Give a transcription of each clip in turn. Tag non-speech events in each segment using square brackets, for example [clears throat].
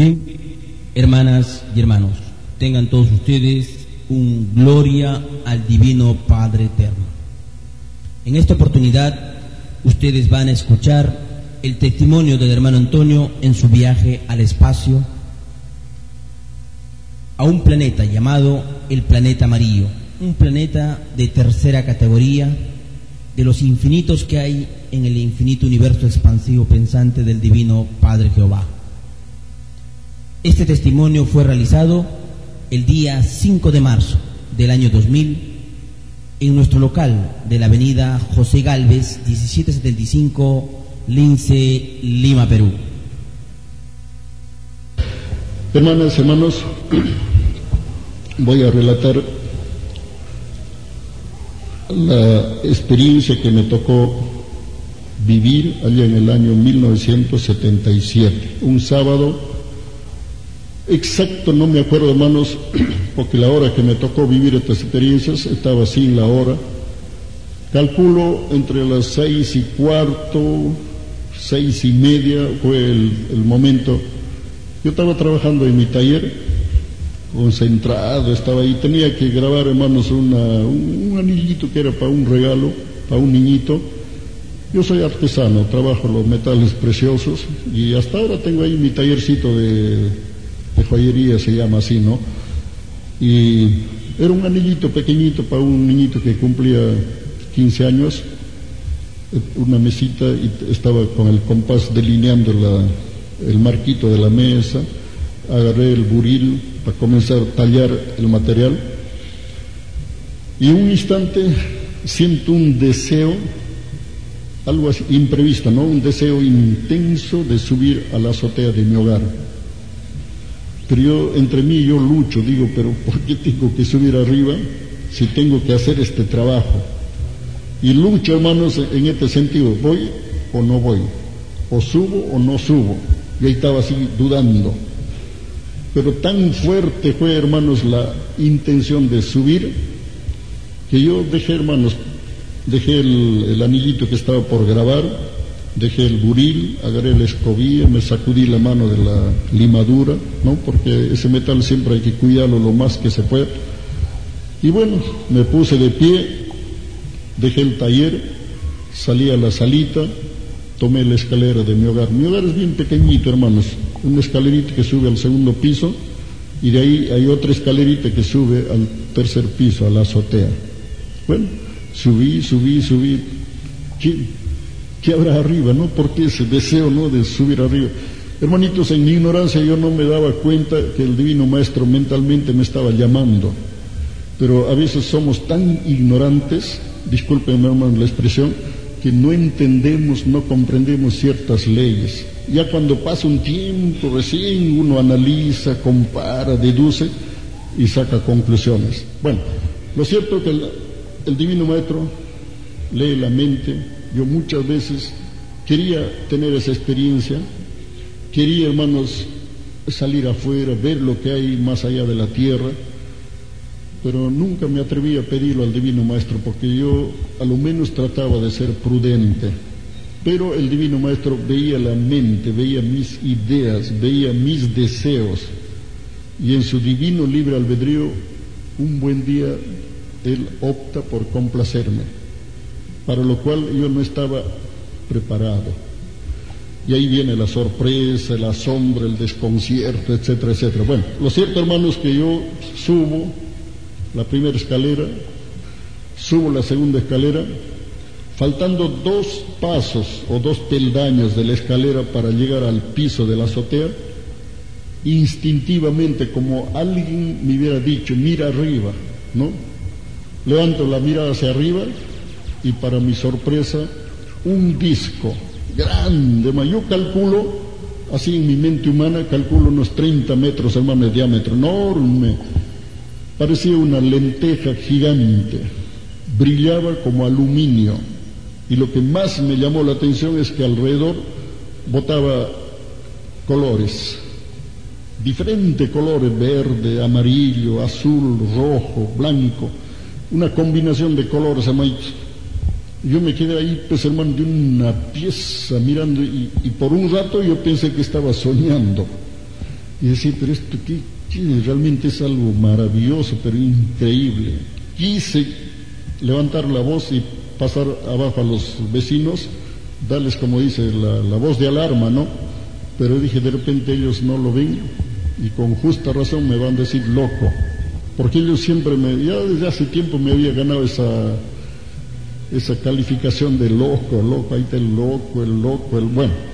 Bien, hermanas y hermanos, tengan todos ustedes un gloria al Divino Padre Eterno. En esta oportunidad, ustedes van a escuchar el testimonio del hermano Antonio en su viaje al espacio a un planeta llamado el planeta amarillo, un planeta de tercera categoría de los infinitos que hay en el infinito universo expansivo pensante del Divino Padre Jehová. Este testimonio fue realizado el día 5 de marzo del año 2000 en nuestro local de la avenida José Galvez, 1775, Lince, Lima, Perú. Hermanas, hermanos, voy a relatar la experiencia que me tocó vivir allá en el año 1977, un sábado exacto, no me acuerdo hermanos, [clears throat] porque la hora que me tocó vivir estas experiencias estaba sin la hora. Calculo entre las seis y cuarto, seis y media fue el, momento. Yo estaba trabajando en mi taller, concentrado, estaba ahí, tenía que grabar hermanos una, un, anillito que era para un regalo, para un niñito. Yo soy artesano, trabajo los metales preciosos y hasta ahora tengo ahí mi tallercito de joyería se llama así, ¿no? Y era un anillito pequeñito para un niñito que cumplía 15 años, una mesita y estaba con el compás delineando el marquito de la mesa, agarré el buril para comenzar a tallar el material y un instante siento un deseo, algo así imprevisto, ¿no? Un deseo intenso de subir a la azotea de mi hogar pero yo, entre mí, yo lucho, digo, pero ¿por qué tengo que subir arriba si tengo que hacer este trabajo? Y lucho, hermanos, en este sentido, ¿voy o no voy? ¿O subo o no subo? Y ahí estaba así dudando. Pero tan fuerte fue, hermanos, la intención de subir, que yo dejé, hermanos, dejé el anillito que estaba por grabar, dejé el buril, agarré la escobilla, me sacudí la mano de la limadura, ¿no? Porque ese metal siempre hay que cuidarlo lo más que se pueda. Y bueno, me puse de pie, dejé el taller, salí a la salita, tomé la escalera de mi hogar. Mi hogar es bien pequeñito, hermanos, una escalerita que sube al segundo piso y de ahí hay otra escalerita que sube al tercer piso, a la azotea. Bueno, subí, subí, subí. ¿Qué habrá arriba? ¿No? Porque ese deseo, ¿no? De subir arriba. Hermanitos, en mi ignorancia yo no me daba cuenta que el Divino Maestro mentalmente me estaba llamando. Pero a veces somos tan ignorantes, discúlpenme hermano la expresión, que no entendemos, no comprendemos ciertas leyes. Ya cuando pasa un tiempo, recién uno analiza, compara, deduce y saca conclusiones. Bueno, lo cierto es que el, el Divino Maestro lee la mente, yo muchas veces quería tener esa experiencia, quería, hermanos, salir afuera, ver lo que hay más allá de la tierra, pero nunca me atreví a pedirlo al Divino Maestro porque yo a lo menos trataba de ser prudente. Pero el Divino Maestro veía la mente, veía mis ideas, veía mis deseos y en su divino libre albedrío, un buen día, Él opta por complacerme para lo cual yo no estaba preparado. Y ahí viene la sorpresa, el asombro, el desconcierto, etcétera, etcétera. Bueno, lo cierto, hermanos, que yo subo la primera escalera, subo la segunda escalera, faltando dos pasos o dos peldaños de la escalera para llegar al piso de la azotea, instintivamente, como alguien me hubiera dicho, mira arriba, ¿no? Levanto la mirada hacia arriba y para mi sorpresa un disco grande, yo calculo, así en mi mente humana, calculo unos 30 metros, hermano, de diámetro, enorme, parecía una lenteja gigante, brillaba como aluminio, y lo que más me llamó la atención es que alrededor botaba colores, diferentes colores, verde, amarillo, azul, rojo, blanco, una combinación de colores, hermano, yo me quedé ahí, pues hermano, de una pieza mirando y, por un rato yo pensé que estaba soñando. Y decía, pero esto ¿qué, realmente es algo maravilloso, pero increíble. Quise levantar la voz y pasar abajo a los vecinos, darles, como dice, la, la voz de alarma, ¿no? Pero dije, de repente ellos no lo ven y con justa razón me van a decir loco, porque ellos siempre me, ya desde hace tiempo me había ganado esa, esa calificación de loco, loco, ahí está el loco, el loco, el bueno.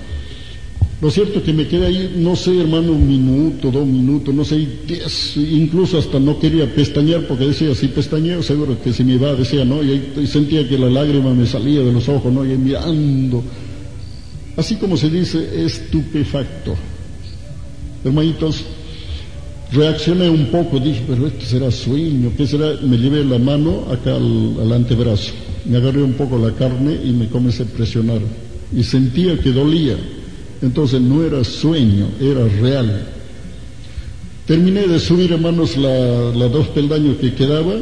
Lo cierto es que me quedé ahí, no sé, hermano, un minuto, dos minutos, no sé, diez, incluso hasta no quería pestañear porque decía, si pestañeo seguro que se me iba, decía, ¿no? Y, ahí, sentía que la lágrima me salía de los ojos, ¿no? Y mirando, así como se dice, estupefacto. Hermanitos, reaccioné un poco, dije, pero esto será sueño, ¿qué será? Me llevé la mano acá al antebrazo me agarré un poco la carne y me comencé a presionar. Y sentía que dolía. Entonces no era sueño, era real. Terminé de subir, hermanos, las dos peldaños que quedaba.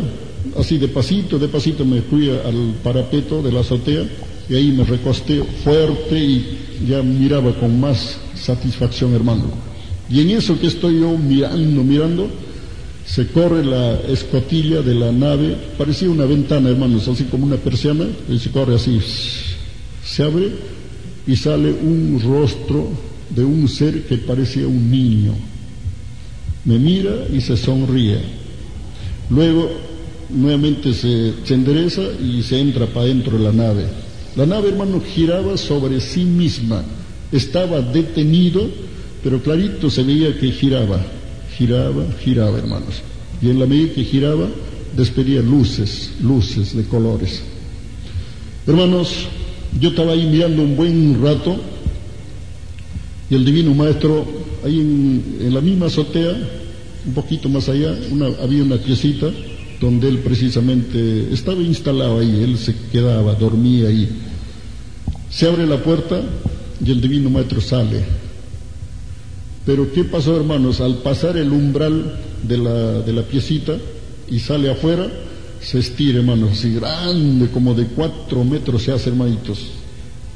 Así de pasito, de pasito me fui al parapeto de la azotea y ahí me recosté fuerte y ya miraba con más satisfacción, hermano. Y en eso que estoy yo mirando, mirando, se corre la escotilla de la nave, parecía una ventana, hermanos, así como una persiana, y se corre así, se abre y sale un rostro de un ser que parecía un niño. Me mira y se sonríe. Luego nuevamente se, se endereza y se entra para dentro de la nave. La nave, hermano, giraba sobre sí misma. Estaba detenido, pero clarito se veía que giraba giraba, giraba, hermanos. Y en la medida que giraba, despedía luces, luces de colores. Hermanos, yo estaba ahí mirando un buen rato y el divino maestro, ahí en, la misma azotea, un poquito más allá, había una piecita donde él precisamente estaba instalado ahí, él se quedaba, dormía ahí. Se abre la puerta y el divino maestro sale pero ¿qué pasó, hermanos? Al pasar el umbral de la, de la piecita y sale afuera, se estira, hermanos, así grande, como de cuatro metros se hace, hermanitos.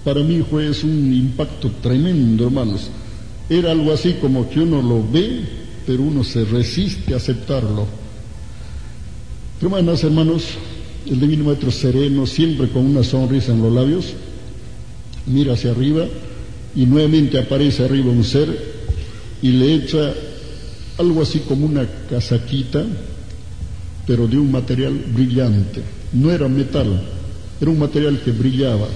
Para mí fue un impacto tremendo, hermanos. Era algo así como que uno lo ve, pero uno se resiste a aceptarlo. Hermanas, hermanos, el divino maestro sereno, siempre con una sonrisa en los labios, mira hacia arriba y nuevamente aparece arriba un ser y le echa algo así como una casaquita, pero de un material brillante. No era metal, era un material que brillaba.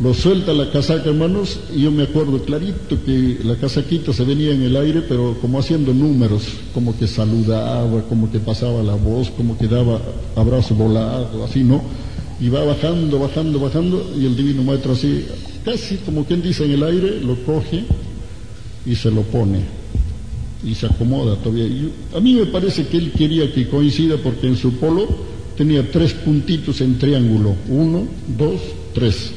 Lo suelta la casaca, hermanos, y yo me acuerdo clarito que la casaquita se venía en el aire, pero como haciendo números, como que saludaba, como que pasaba la voz, como que daba abrazo volado, así, ¿no? Y va bajando, bajando, bajando, y el divino maestro así, casi como quien dice en el aire, lo coge y se lo pone y se acomoda todavía. a mí me parece que él quería que coincida porque en su polo tenía tres puntitos en triángulo, uno, dos, tres.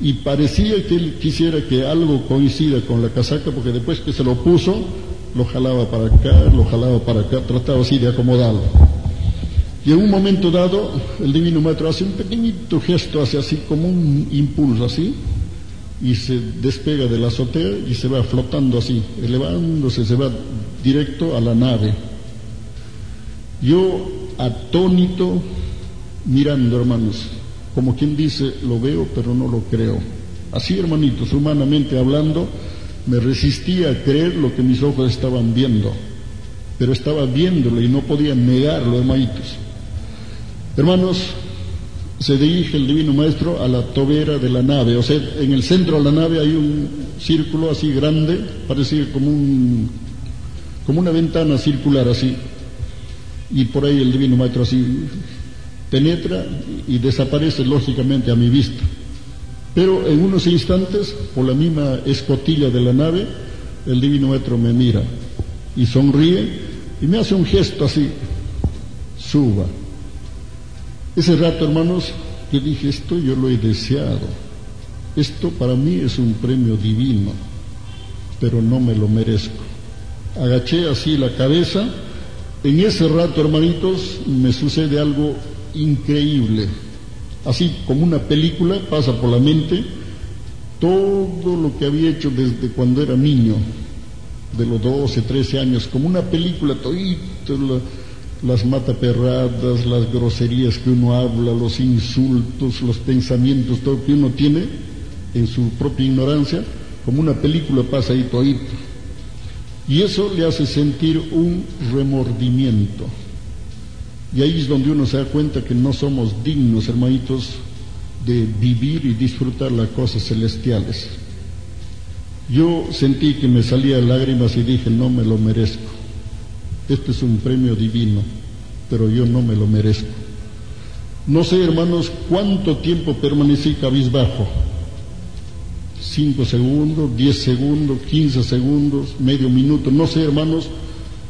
Y parecía que él quisiera que algo coincida con la casaca porque después que se lo puso, lo jalaba para acá, lo jalaba para acá, trataba así de acomodarlo. Y en un momento dado, el Divino Maestro hace un pequeñito gesto, hace así como un impulso así, y se despega de la azotea y se va flotando así, elevándose, se va directo a la nave. Yo atónito mirando, hermanos, como quien dice, lo veo pero no lo creo. Así, hermanitos, humanamente hablando, me resistía a creer lo que mis ojos estaban viendo, pero estaba viéndolo y no podía negarlo, hermanitos. Hermanos, se dirige el Divino Maestro a la tobera de la nave. O sea, en el centro de la nave hay un círculo así grande, parece como, un, como una ventana circular así. Y por ahí el Divino Maestro así penetra y desaparece lógicamente a mi vista. Pero en unos instantes, por la misma escotilla de la nave, el Divino Maestro me mira y sonríe y me hace un gesto así, suba. Ese rato, hermanos, yo dije, esto yo lo he deseado. Esto para mí es un premio divino, pero no me lo merezco. Agaché así la cabeza. En ese rato, hermanitos, me sucede algo increíble. Así como una película pasa por la mente todo lo que había hecho desde cuando era niño. de los 12, 13 años, como una película, todito, las mataperradas, las groserías que uno habla, los insultos, los pensamientos, todo que uno tiene en su propia ignorancia, como una película pasa ahí todito. Y eso le hace sentir un remordimiento. Y ahí es donde uno se da cuenta que no somos dignos, hermanitos, de vivir y disfrutar las cosas celestiales. Yo sentí que me salían lágrimas y dije, no me lo merezco. Este es un premio divino, pero yo no me lo merezco. No sé, hermanos, cuánto tiempo permanecí cabizbajo. Cinco segundos, diez segundos, quince segundos, medio minuto, no sé, hermanos,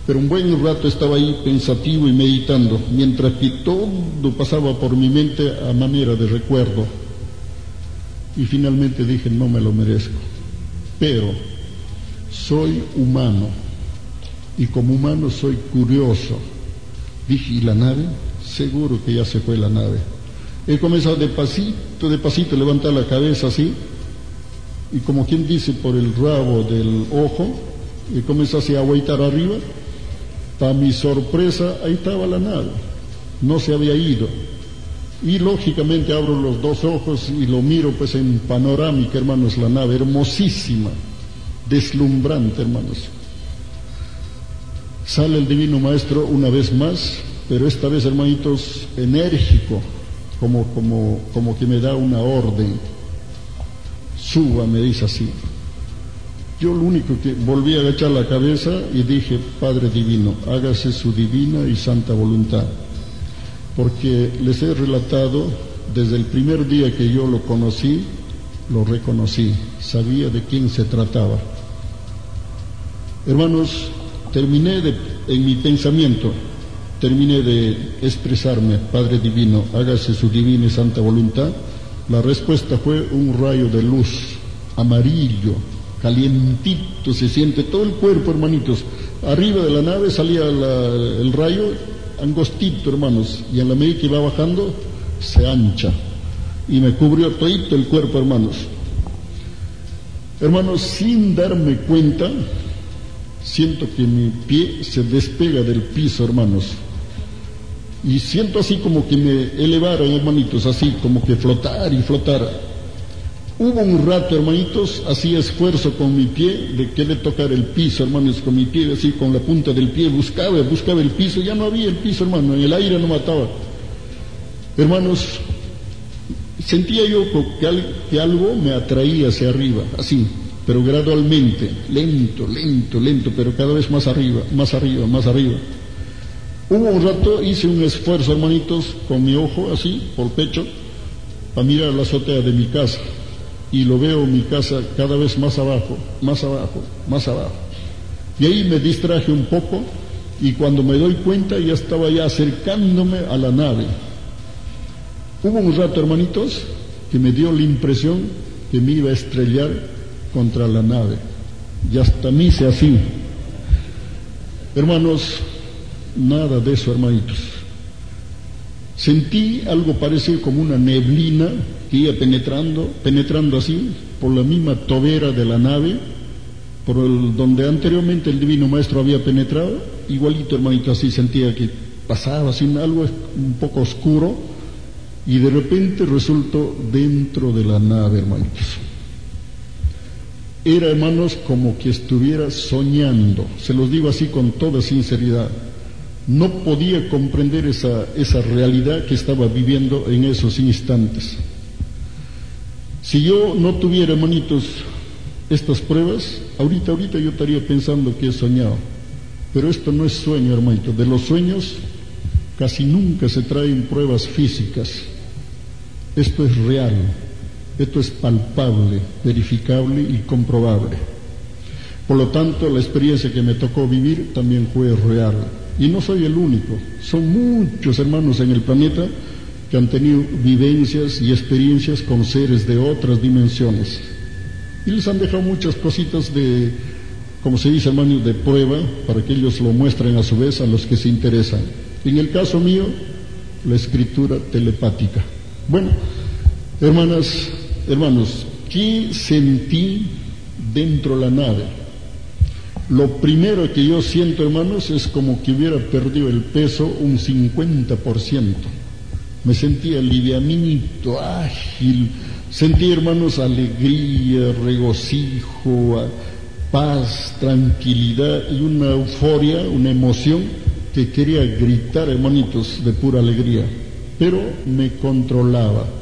pero un buen rato estaba ahí pensativo y meditando, mientras que todo pasaba por mi mente a manera de recuerdo. Y finalmente dije, no me lo merezco. Pero soy humano y como humano soy curioso. Dije, ¿y la nave? Seguro que ya se fue la nave. He comenzado de pasito, de pasito, levantar la cabeza así, y como quien dice por el rabo del ojo, he comenzado así a agüitar arriba. Para mi sorpresa, ahí estaba la nave, no se había ido. Y lógicamente abro los dos ojos y lo miro pues en panorámica, hermanos, la nave, hermosísima, deslumbrante, hermanos. Sale el Divino Maestro una vez más, pero esta vez, hermanitos, enérgico, como, como, como que me da una orden. Suba, me dice así. Yo lo único que volví a agachar la cabeza y dije, Padre Divino, hágase su divina y santa voluntad porque les he relatado desde el primer día que yo lo conocí, lo reconocí, sabía de quién se trataba. Hermanos, terminé de, en mi pensamiento, terminé de expresarme, Padre Divino, hágase su divina y santa voluntad. La respuesta fue un rayo de luz amarillo, calientito, se siente todo el cuerpo, hermanitos. Arriba de la nave salía el rayo angostito, hermanos, y en la medida que iba bajando, se ancha. Y me cubrió todo el cuerpo, hermanos. Hermanos, sin darme cuenta, siento que mi pie se despega del piso, hermanos. Y siento así como que me elevaron, hermanitos, así como que flotar y flotar. Hubo un rato, hermanitos, hacía esfuerzo con mi pie de querer tocar el piso, hermanos, con mi pie, así con la punta del pie, buscaba, buscaba el piso, ya no había el piso, hermano, en el aire no mataba. Hermanos, sentía yo que algo me atraía hacia arriba, así, pero gradualmente, lento, lento, lento, pero cada vez más arriba, más arriba, más arriba. Hubo un rato, hice un esfuerzo, hermanitos, con mi ojo, así, por pecho, para mirar la azotea de mi casa y lo veo mi casa cada vez más abajo, más abajo, más abajo. Y ahí me distraje un poco y cuando me doy cuenta ya estaba ya acercándome a la nave. Hubo un rato, hermanitos, que me dio la impresión que me iba a estrellar contra la nave. Y hasta mí se así. Hermanos, nada de eso, hermanitos. Sentí algo parecido como una neblina que iba penetrando, penetrando así por la misma tobera de la nave, por el, donde anteriormente el Divino Maestro había penetrado, igualito hermanito así sentía que pasaba así algo un poco oscuro y de repente resultó dentro de la nave, hermanitos. Era, hermanos, como que estuviera soñando, se los digo así con toda sinceridad. No podía comprender esa, esa realidad que estaba viviendo en esos instantes. Si yo no tuviera, hermanitos, estas pruebas, ahorita, ahorita yo estaría pensando que he soñado. Pero esto no es sueño, hermanito. De los sueños casi nunca se traen pruebas físicas. Esto es real, esto es palpable, verificable y comprobable. Por lo tanto, la experiencia que me tocó vivir también fue real. Y no soy el único, son muchos hermanos en el planeta que han tenido vivencias y experiencias con seres de otras dimensiones. Y les han dejado muchas cositas de, como se dice hermano, de prueba para que ellos lo muestren a su vez a los que se interesan. En el caso mío, la escritura telepática. Bueno, hermanas, hermanos, ¿qué sentí dentro de la nave? Lo primero que yo siento, hermanos, es como que hubiera perdido el peso un 50%. Me sentía livianito, ágil. Sentí, hermanos, alegría, regocijo, paz, tranquilidad y una euforia, una emoción que quería gritar, hermanitos, de pura alegría. Pero me controlaba.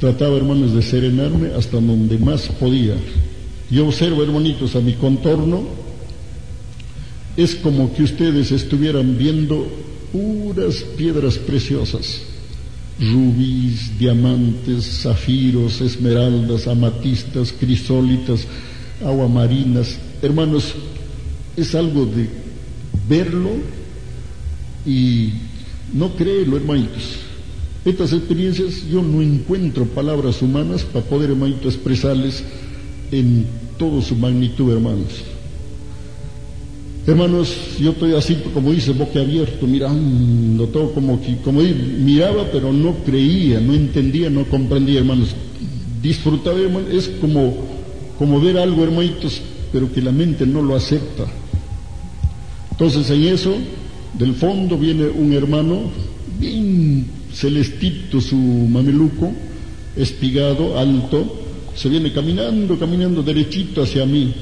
Trataba, hermanos, de serenarme hasta donde más podía. Yo observo, hermanitos, a mi contorno, es como que ustedes estuvieran viendo puras piedras preciosas, rubíes, diamantes, zafiros, esmeraldas, amatistas, crisólitas, aguamarinas. Hermanos, es algo de verlo y no creerlo, hermanitos. Estas experiencias yo no encuentro palabras humanas para poder, hermanitos, expresarles en toda su magnitud, hermanos. Hermanos, yo estoy así, como dice, abierto, mirando todo como como miraba, pero no creía, no entendía, no comprendía, hermanos. Disfrutaba, hermanos, es como, como ver algo, hermanitos, pero que la mente no lo acepta. Entonces, en eso, del fondo viene un hermano, bien celestito su mameluco, espigado, alto, se viene caminando, caminando derechito hacia mí.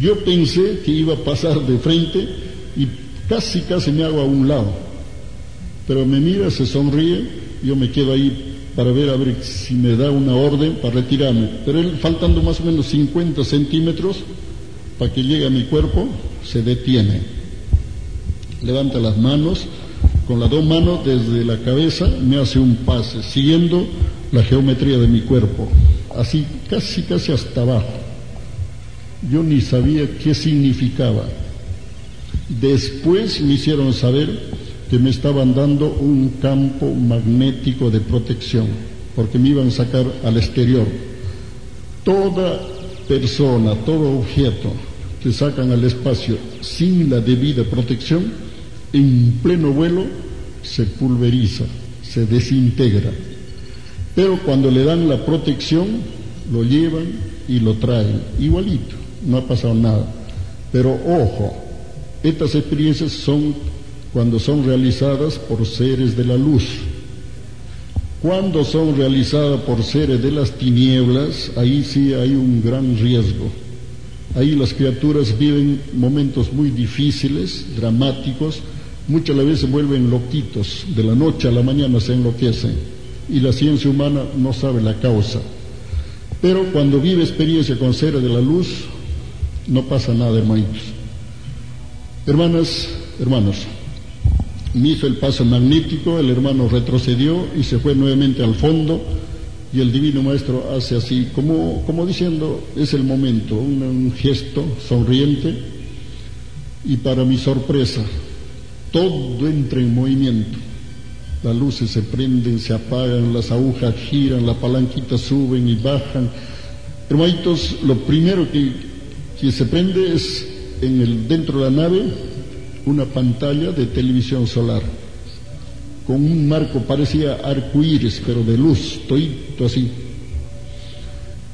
Yo pensé que iba a pasar de frente y casi, casi me hago a un lado. Pero me mira, se sonríe, yo me quedo ahí para ver a ver si me da una orden para retirarme. Pero él, faltando más o menos 50 centímetros para que llegue a mi cuerpo, se detiene. Levanta las manos, con las dos manos desde la cabeza me hace un pase, siguiendo la geometría de mi cuerpo así casi, casi hasta abajo. Yo ni sabía qué significaba. Después me hicieron saber que me estaban dando un campo magnético de protección, porque me iban a sacar al exterior. Toda persona, todo objeto que sacan al espacio sin la debida protección, en pleno vuelo se pulveriza, se desintegra. Pero cuando le dan la protección, lo llevan y lo traen, igualito, no ha pasado nada. Pero ojo, estas experiencias son cuando son realizadas por seres de la luz. Cuando son realizadas por seres de las tinieblas, ahí sí hay un gran riesgo. Ahí las criaturas viven momentos muy difíciles, dramáticos, muchas veces se vuelven loquitos, de la noche a la mañana se enloquecen y la ciencia humana no sabe la causa. Pero cuando vive experiencia con seres de la luz, no pasa nada, hermanitos. Hermanas, hermanos, me hizo el paso magnético, el hermano retrocedió y se fue nuevamente al fondo y el divino maestro hace así, como, como diciendo, es el momento, un gesto sonriente y para mi sorpresa, todo entra en movimiento las luces se prenden, se apagan, las agujas giran, las palanquitas suben y bajan. Hermanitos, lo primero que, se prende es en el, dentro de la nave una pantalla de televisión solar con un marco parecía arcoíris, pero de luz, todo así.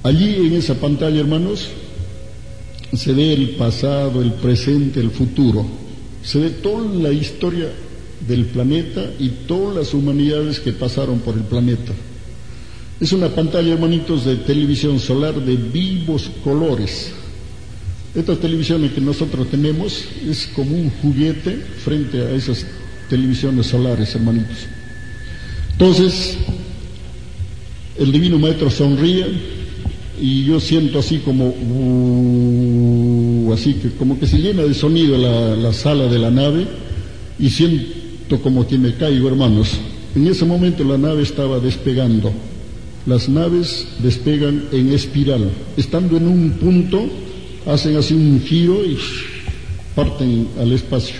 Allí en esa pantalla, hermanos, se ve el pasado, el presente, el futuro. Se ve toda la historia del planeta y todas las humanidades que pasaron por el planeta. Es una pantalla, hermanitos, de televisión solar de vivos colores. Estas televisiones que nosotros tenemos es como un juguete frente a esas televisiones solares, hermanitos. Entonces, el Divino Maestro sonríe y yo siento así como, así que como que se llena de sonido la, la sala de la nave y siento como que me caigo, hermanos. En ese momento la nave estaba despegando. Las naves despegan en espiral. Estando en un punto, hacen así un giro y parten al espacio.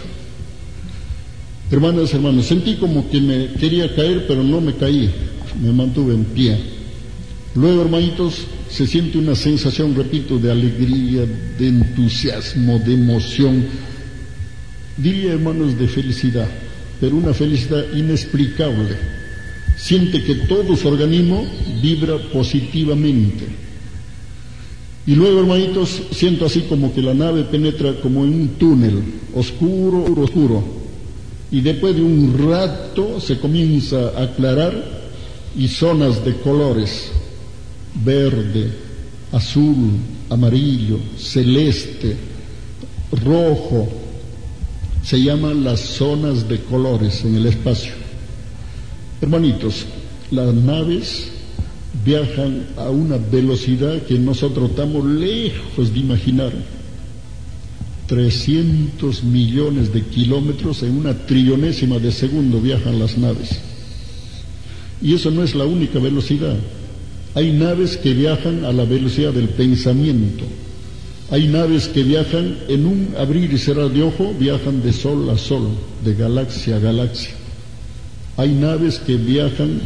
Hermanas, hermanos, sentí como que me quería caer, pero no me caí. Me mantuve en pie. Luego, hermanitos, se siente una sensación, repito, de alegría, de entusiasmo, de emoción. Diría, hermanos, de felicidad pero una felicidad inexplicable. Siente que todo su organismo vibra positivamente. Y luego, hermanitos, siento así como que la nave penetra como en un túnel, oscuro, oscuro. Y después de un rato se comienza a aclarar y zonas de colores, verde, azul, amarillo, celeste, rojo, se llaman las zonas de colores en el espacio. Hermanitos, las naves viajan a una velocidad que nosotros estamos lejos de imaginar. 300 millones de kilómetros en una trillonésima de segundo viajan las naves. Y eso no es la única velocidad. Hay naves que viajan a la velocidad del pensamiento. Hay naves que viajan en un abrir y cerrar de ojo, viajan de sol a sol, de galaxia a galaxia. Hay naves que viajan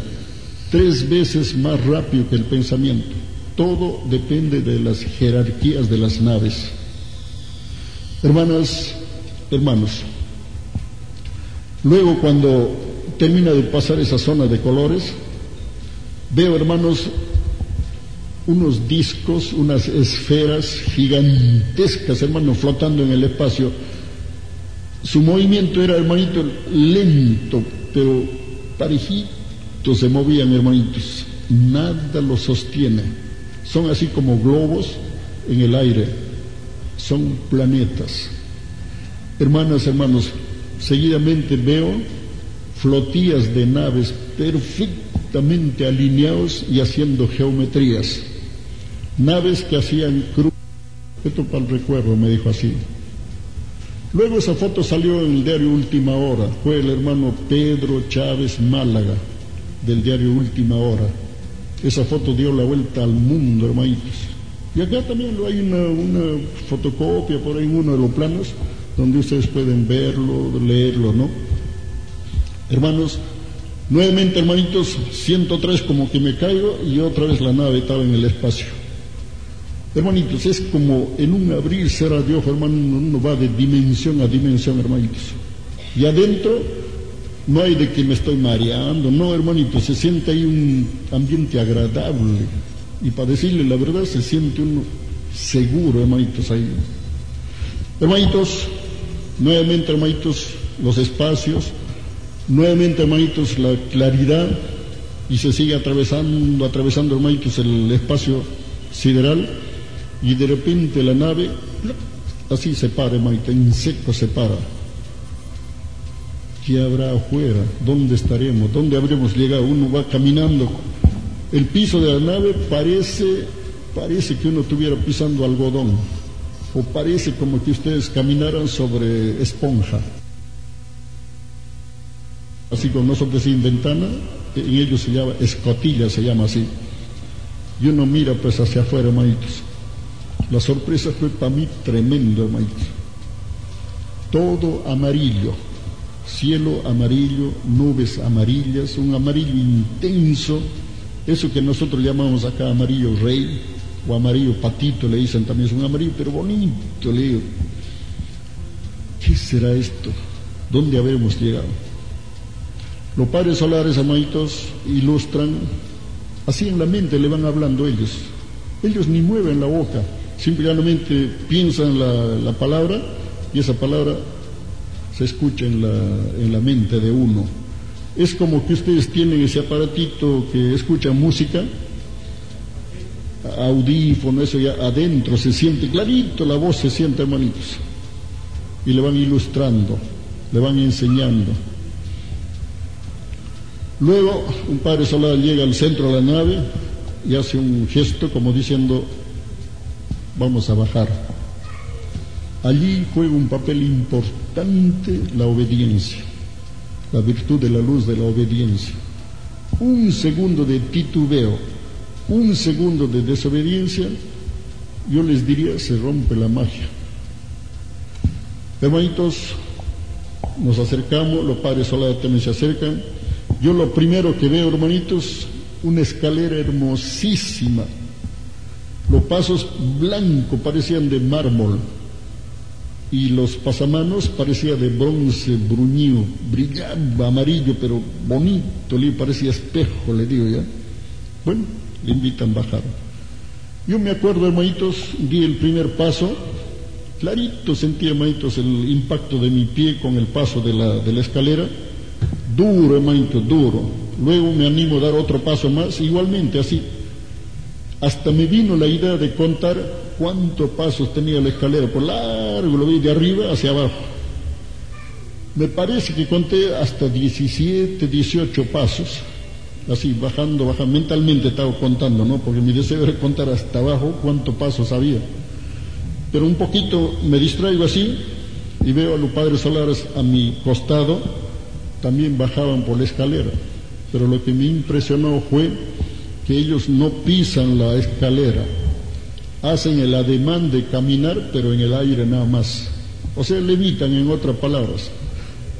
tres veces más rápido que el pensamiento. Todo depende de las jerarquías de las naves. Hermanas, hermanos, luego cuando termina de pasar esa zona de colores, veo, hermanos, unos discos, unas esferas gigantescas, hermano, flotando en el espacio. Su movimiento era, hermanito, lento, pero parejito se movían, hermanitos. Nada los sostiene. Son así como globos en el aire. Son planetas. Hermanas, hermanos, seguidamente veo flotillas de naves perfectamente alineados y haciendo geometrías naves que hacían cruz. Esto para el recuerdo, me dijo así. Luego esa foto salió en el diario Última Hora. Fue el hermano Pedro Chávez Málaga, del diario Última Hora. Esa foto dio la vuelta al mundo, hermanitos. Y acá también hay una, fotocopia por ahí en uno de los planos, donde ustedes pueden verlo, leerlo, ¿no? Hermanos, nuevamente, hermanitos, 103 como que me caigo y otra vez la nave estaba en el espacio. Hermanitos, es como en un abrir cerrar de hermano, uno va de dimensión a dimensión, hermanitos. Y adentro no hay de que me estoy mareando, no, hermanitos, se siente ahí un ambiente agradable. Y para decirle la verdad, se siente uno seguro, hermanitos, ahí. Hermanitos, nuevamente, hermanitos, los espacios, nuevamente, hermanitos, la claridad, y se sigue atravesando, atravesando, hermanitos, el espacio sideral y de repente la nave así se para, hermanito, en seco se para. ¿Qué habrá afuera? ¿Dónde estaremos? ¿Dónde habremos llegado? Uno va caminando. El piso de la nave parece, parece que uno estuviera pisando algodón. O parece como que ustedes caminaran sobre esponja. Así como nosotros sin ventana, en ellos se llama escotilla, se llama así. Y uno mira pues hacia afuera, hermanitos la sorpresa fue para mí tremendo, hermanito. Todo amarillo, cielo amarillo, nubes amarillas, un amarillo intenso, eso que nosotros llamamos acá amarillo rey o amarillo patito, le dicen también, es un amarillo, pero bonito, le digo. ¿Qué será esto? ¿Dónde habremos llegado? Los padres solares, amaditos, ilustran, así en la mente le van hablando ellos. Ellos ni mueven la boca, simplemente piensan la, la palabra y esa palabra se escucha en la, en la mente de uno. Es como que ustedes tienen ese aparatito que escucha música, audífono, eso ya adentro se siente clarito, la voz se siente, hermanitos. Y le van ilustrando, le van enseñando. Luego, un padre solar llega al centro de la nave y hace un gesto como diciendo, vamos a bajar. Allí juega un papel importante la obediencia, la virtud de la luz de la obediencia. Un segundo de titubeo, un segundo de desobediencia, yo les diría, se rompe la magia. Hermanitos, nos acercamos, los padres solares también se acercan. Yo lo primero que veo, hermanitos, una escalera hermosísima, los pasos blancos parecían de mármol y los pasamanos parecían de bronce bruñido, brillaba amarillo, pero bonito, le parecía espejo, le digo ya. Bueno, le invitan a bajar. Yo me acuerdo, hermanitos, di el primer paso, clarito sentí, hermanitos, el impacto de mi pie con el paso de la, de la escalera, duro, hermanitos, duro. Luego me animo a dar otro paso más, igualmente así. Hasta me vino la idea de contar cuántos pasos tenía la escalera, por largo lo vi de arriba hacia abajo. Me parece que conté hasta 17, 18 pasos así bajando, bajando, mentalmente estaba contando, ¿no? Porque mi deseo era contar hasta abajo cuántos pasos había. Pero un poquito me distraigo así y veo a los padres solares a mi costado, también bajaban por la escalera. Pero lo que me impresionó fue que ellos no pisan la escalera, hacen el ademán de caminar, pero en el aire nada más. O sea, levitan en otras palabras.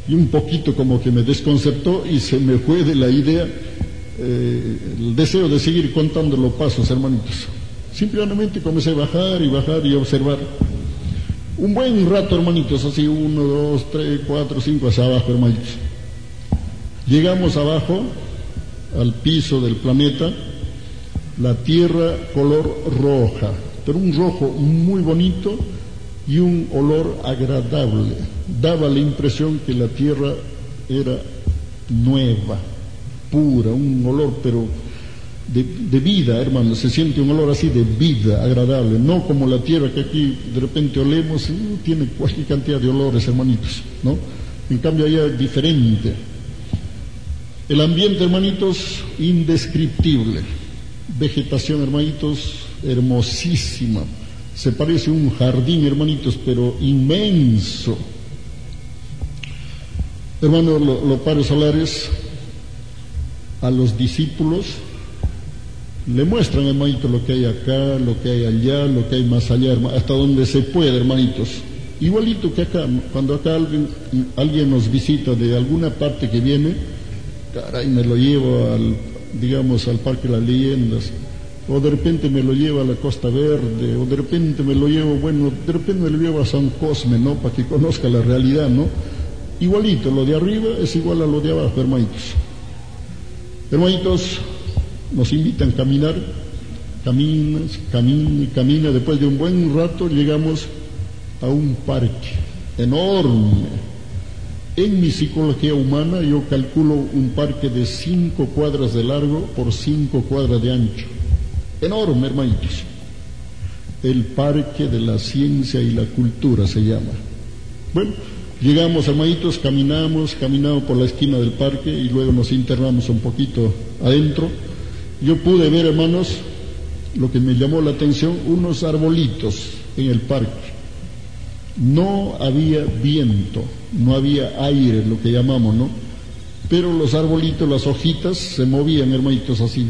Y un poquito como que me desconcertó y se me fue de la idea eh, el deseo de seguir contando los pasos, hermanitos. Simplemente comencé a bajar y bajar y observar. Un buen rato, hermanitos, así uno, dos, tres, cuatro, cinco hacia abajo, hermanitos. Llegamos abajo, al piso del planeta, la tierra color roja, pero un rojo muy bonito y un olor agradable. Daba la impresión que la tierra era nueva pura, un olor pero de, vida, hermano, se siente un olor así de vida agradable, no como la tierra que aquí de repente olemos, y uh, tiene cualquier cantidad de olores, hermanitos, ¿no? En cambio allá es diferente. El ambiente, hermanitos, indescriptible. Vegetación, hermanitos, hermosísima. Se parece a un jardín, hermanitos, pero inmenso. Hermanos, los pares solares a los discípulos, le muestran, hermanitos, lo que hay acá, lo que hay allá, lo que hay más allá, hasta donde se puede, hermanitos. Igualito que acá, cuando acá alguien, alguien nos visita de alguna parte que viene, caray, me lo llevo al, digamos, al Parque de las Leyendas, o de repente me lo llevo a la Costa Verde, o de repente me lo llevo, bueno, de repente me lo llevo a San Cosme, ¿no? Para que conozca la realidad, ¿no? Igualito, lo de arriba es igual a lo de abajo, hermanitos. Hermanitos, nos invitan a caminar, camina, camina, camina. Después de un buen rato llegamos a un parque enorme. En mi psicología humana yo calculo un parque de cinco cuadras de largo por cinco cuadras de ancho. Enorme, hermanitos. El parque de la ciencia y la cultura se llama. Bueno, Llegamos, hermanitos, caminamos, caminamos por la esquina del parque y luego nos internamos un poquito adentro. Yo pude ver, hermanos, lo que me llamó la atención, unos arbolitos en el parque. No había viento, no había aire, lo que llamamos, ¿no? Pero los arbolitos, las hojitas se movían, hermanitos, así,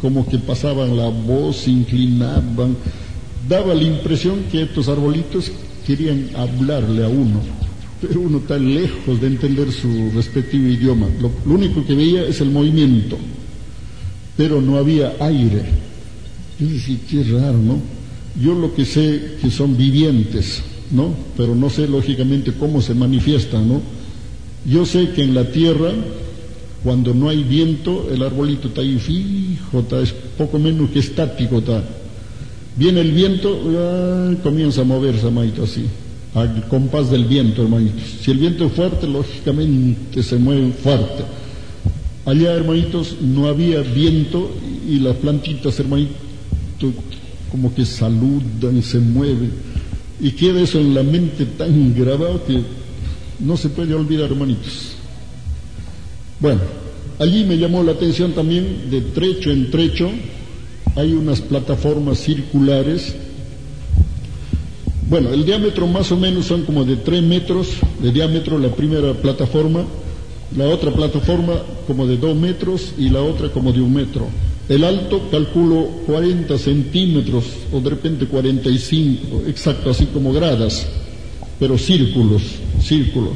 como que pasaban la voz, se inclinaban. Daba la impresión que estos arbolitos querían hablarle a uno pero uno está lejos de entender su respectivo idioma. Lo, único que veía es el movimiento, pero no había aire. Yo decía, qué raro, ¿no? Yo lo que sé que son vivientes, ¿no? Pero no sé lógicamente cómo se manifiestan, ¿no? Yo sé que en la tierra, cuando no hay viento, el arbolito está ahí fijo, está, es poco menos que estático, está. Viene el viento, comienza a moverse, maito, así al compás del viento, hermanitos. Si el viento es fuerte, lógicamente se mueve fuerte. Allá, hermanitos, no había viento y las plantitas, hermanitos, como que saludan, se mueven. Y queda eso en la mente tan grabado que no se puede olvidar, hermanitos. Bueno, allí me llamó la atención también, de trecho en trecho, hay unas plataformas circulares bueno, el diámetro más o menos son como de 3 metros de diámetro la primera plataforma, la otra plataforma como de 2 metros y la otra como de un metro. El alto calculo 40 centímetros o de repente 45, exacto, así como gradas, pero círculos, círculo.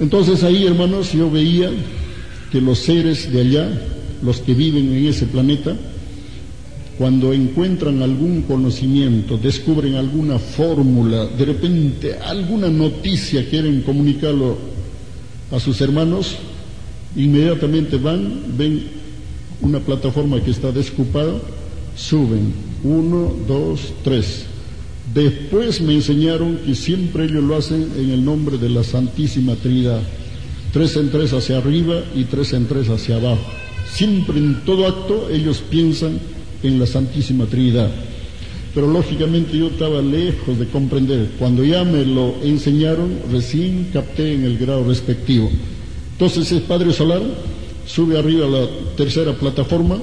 Entonces ahí, hermanos, yo veía que los seres de allá, los que viven en ese planeta, cuando encuentran algún conocimiento, descubren alguna fórmula, de repente alguna noticia quieren comunicarlo a sus hermanos, inmediatamente van, ven una plataforma que está descupada, suben, uno, dos, tres. Después me enseñaron que siempre ellos lo hacen en el nombre de la Santísima Trinidad. Tres en tres hacia arriba y tres en tres hacia abajo. Siempre en todo acto ellos piensan en la Santísima Trinidad. Pero lógicamente yo estaba lejos de comprender. Cuando ya me lo enseñaron, recién capté en el grado respectivo. Entonces el Padre Solar sube arriba a la tercera plataforma,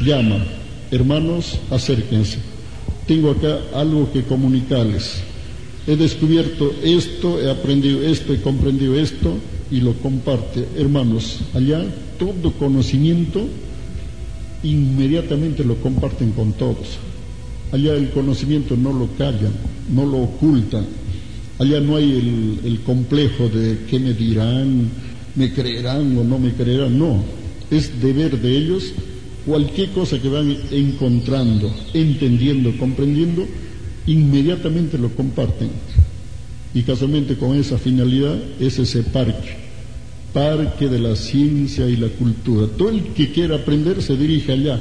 llama, hermanos, acérquense. Tengo acá algo que comunicarles. He descubierto esto, he aprendido esto, he comprendido esto y lo comparte. Hermanos, allá todo conocimiento inmediatamente lo comparten con todos. Allá el conocimiento no lo callan, no lo ocultan. Allá no hay el, el complejo de qué me dirán, me creerán o no me creerán. No, es deber de ellos cualquier cosa que van encontrando, entendiendo, comprendiendo, inmediatamente lo comparten. Y casualmente con esa finalidad es ese parque, parque de la ciencia y la cultura. Todo el que quiera aprender se dirige allá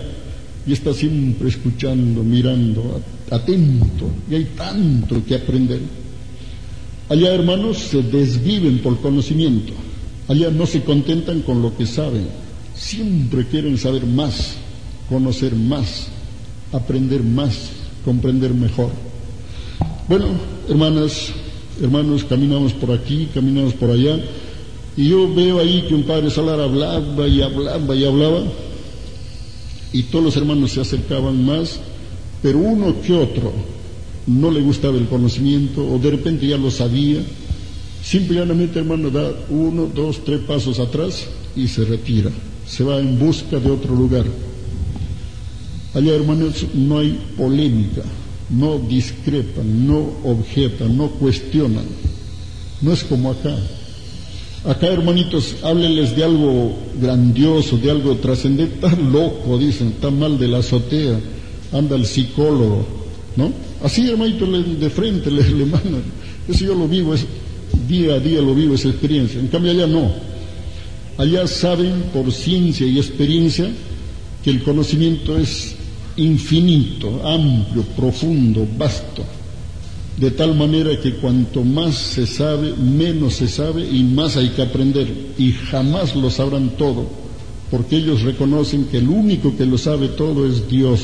y está siempre escuchando, mirando, atento, y hay tanto que aprender. Allá, hermanos, se desviven por conocimiento. Allá no se contentan con lo que saben, siempre quieren saber más, conocer más, aprender más, comprender mejor. Bueno, hermanas, hermanos, caminamos por aquí, caminamos por allá, y yo veo ahí que un padre Salar hablaba y hablaba y hablaba, y todos los hermanos se acercaban más, pero uno que otro no le gustaba el conocimiento o de repente ya lo sabía. Simplemente, hermano, da uno, dos, tres pasos atrás y se retira. Se va en busca de otro lugar. Allá, hermanos, no hay polémica, no discrepan, no objetan, no cuestionan. No es como acá. Acá, hermanitos, háblenles de algo grandioso, de algo trascendente. Está loco, dicen, está mal de la azotea, anda el psicólogo, ¿no? Así, hermanito, de frente le, le mandan. Eso yo lo vivo, es, día a día lo vivo, esa experiencia. En cambio, allá no. Allá saben por ciencia y experiencia que el conocimiento es infinito, amplio, profundo, vasto de tal manera que cuanto más se sabe, menos se sabe y más hay que aprender. Y jamás lo sabrán todo, porque ellos reconocen que el único que lo sabe todo es Dios.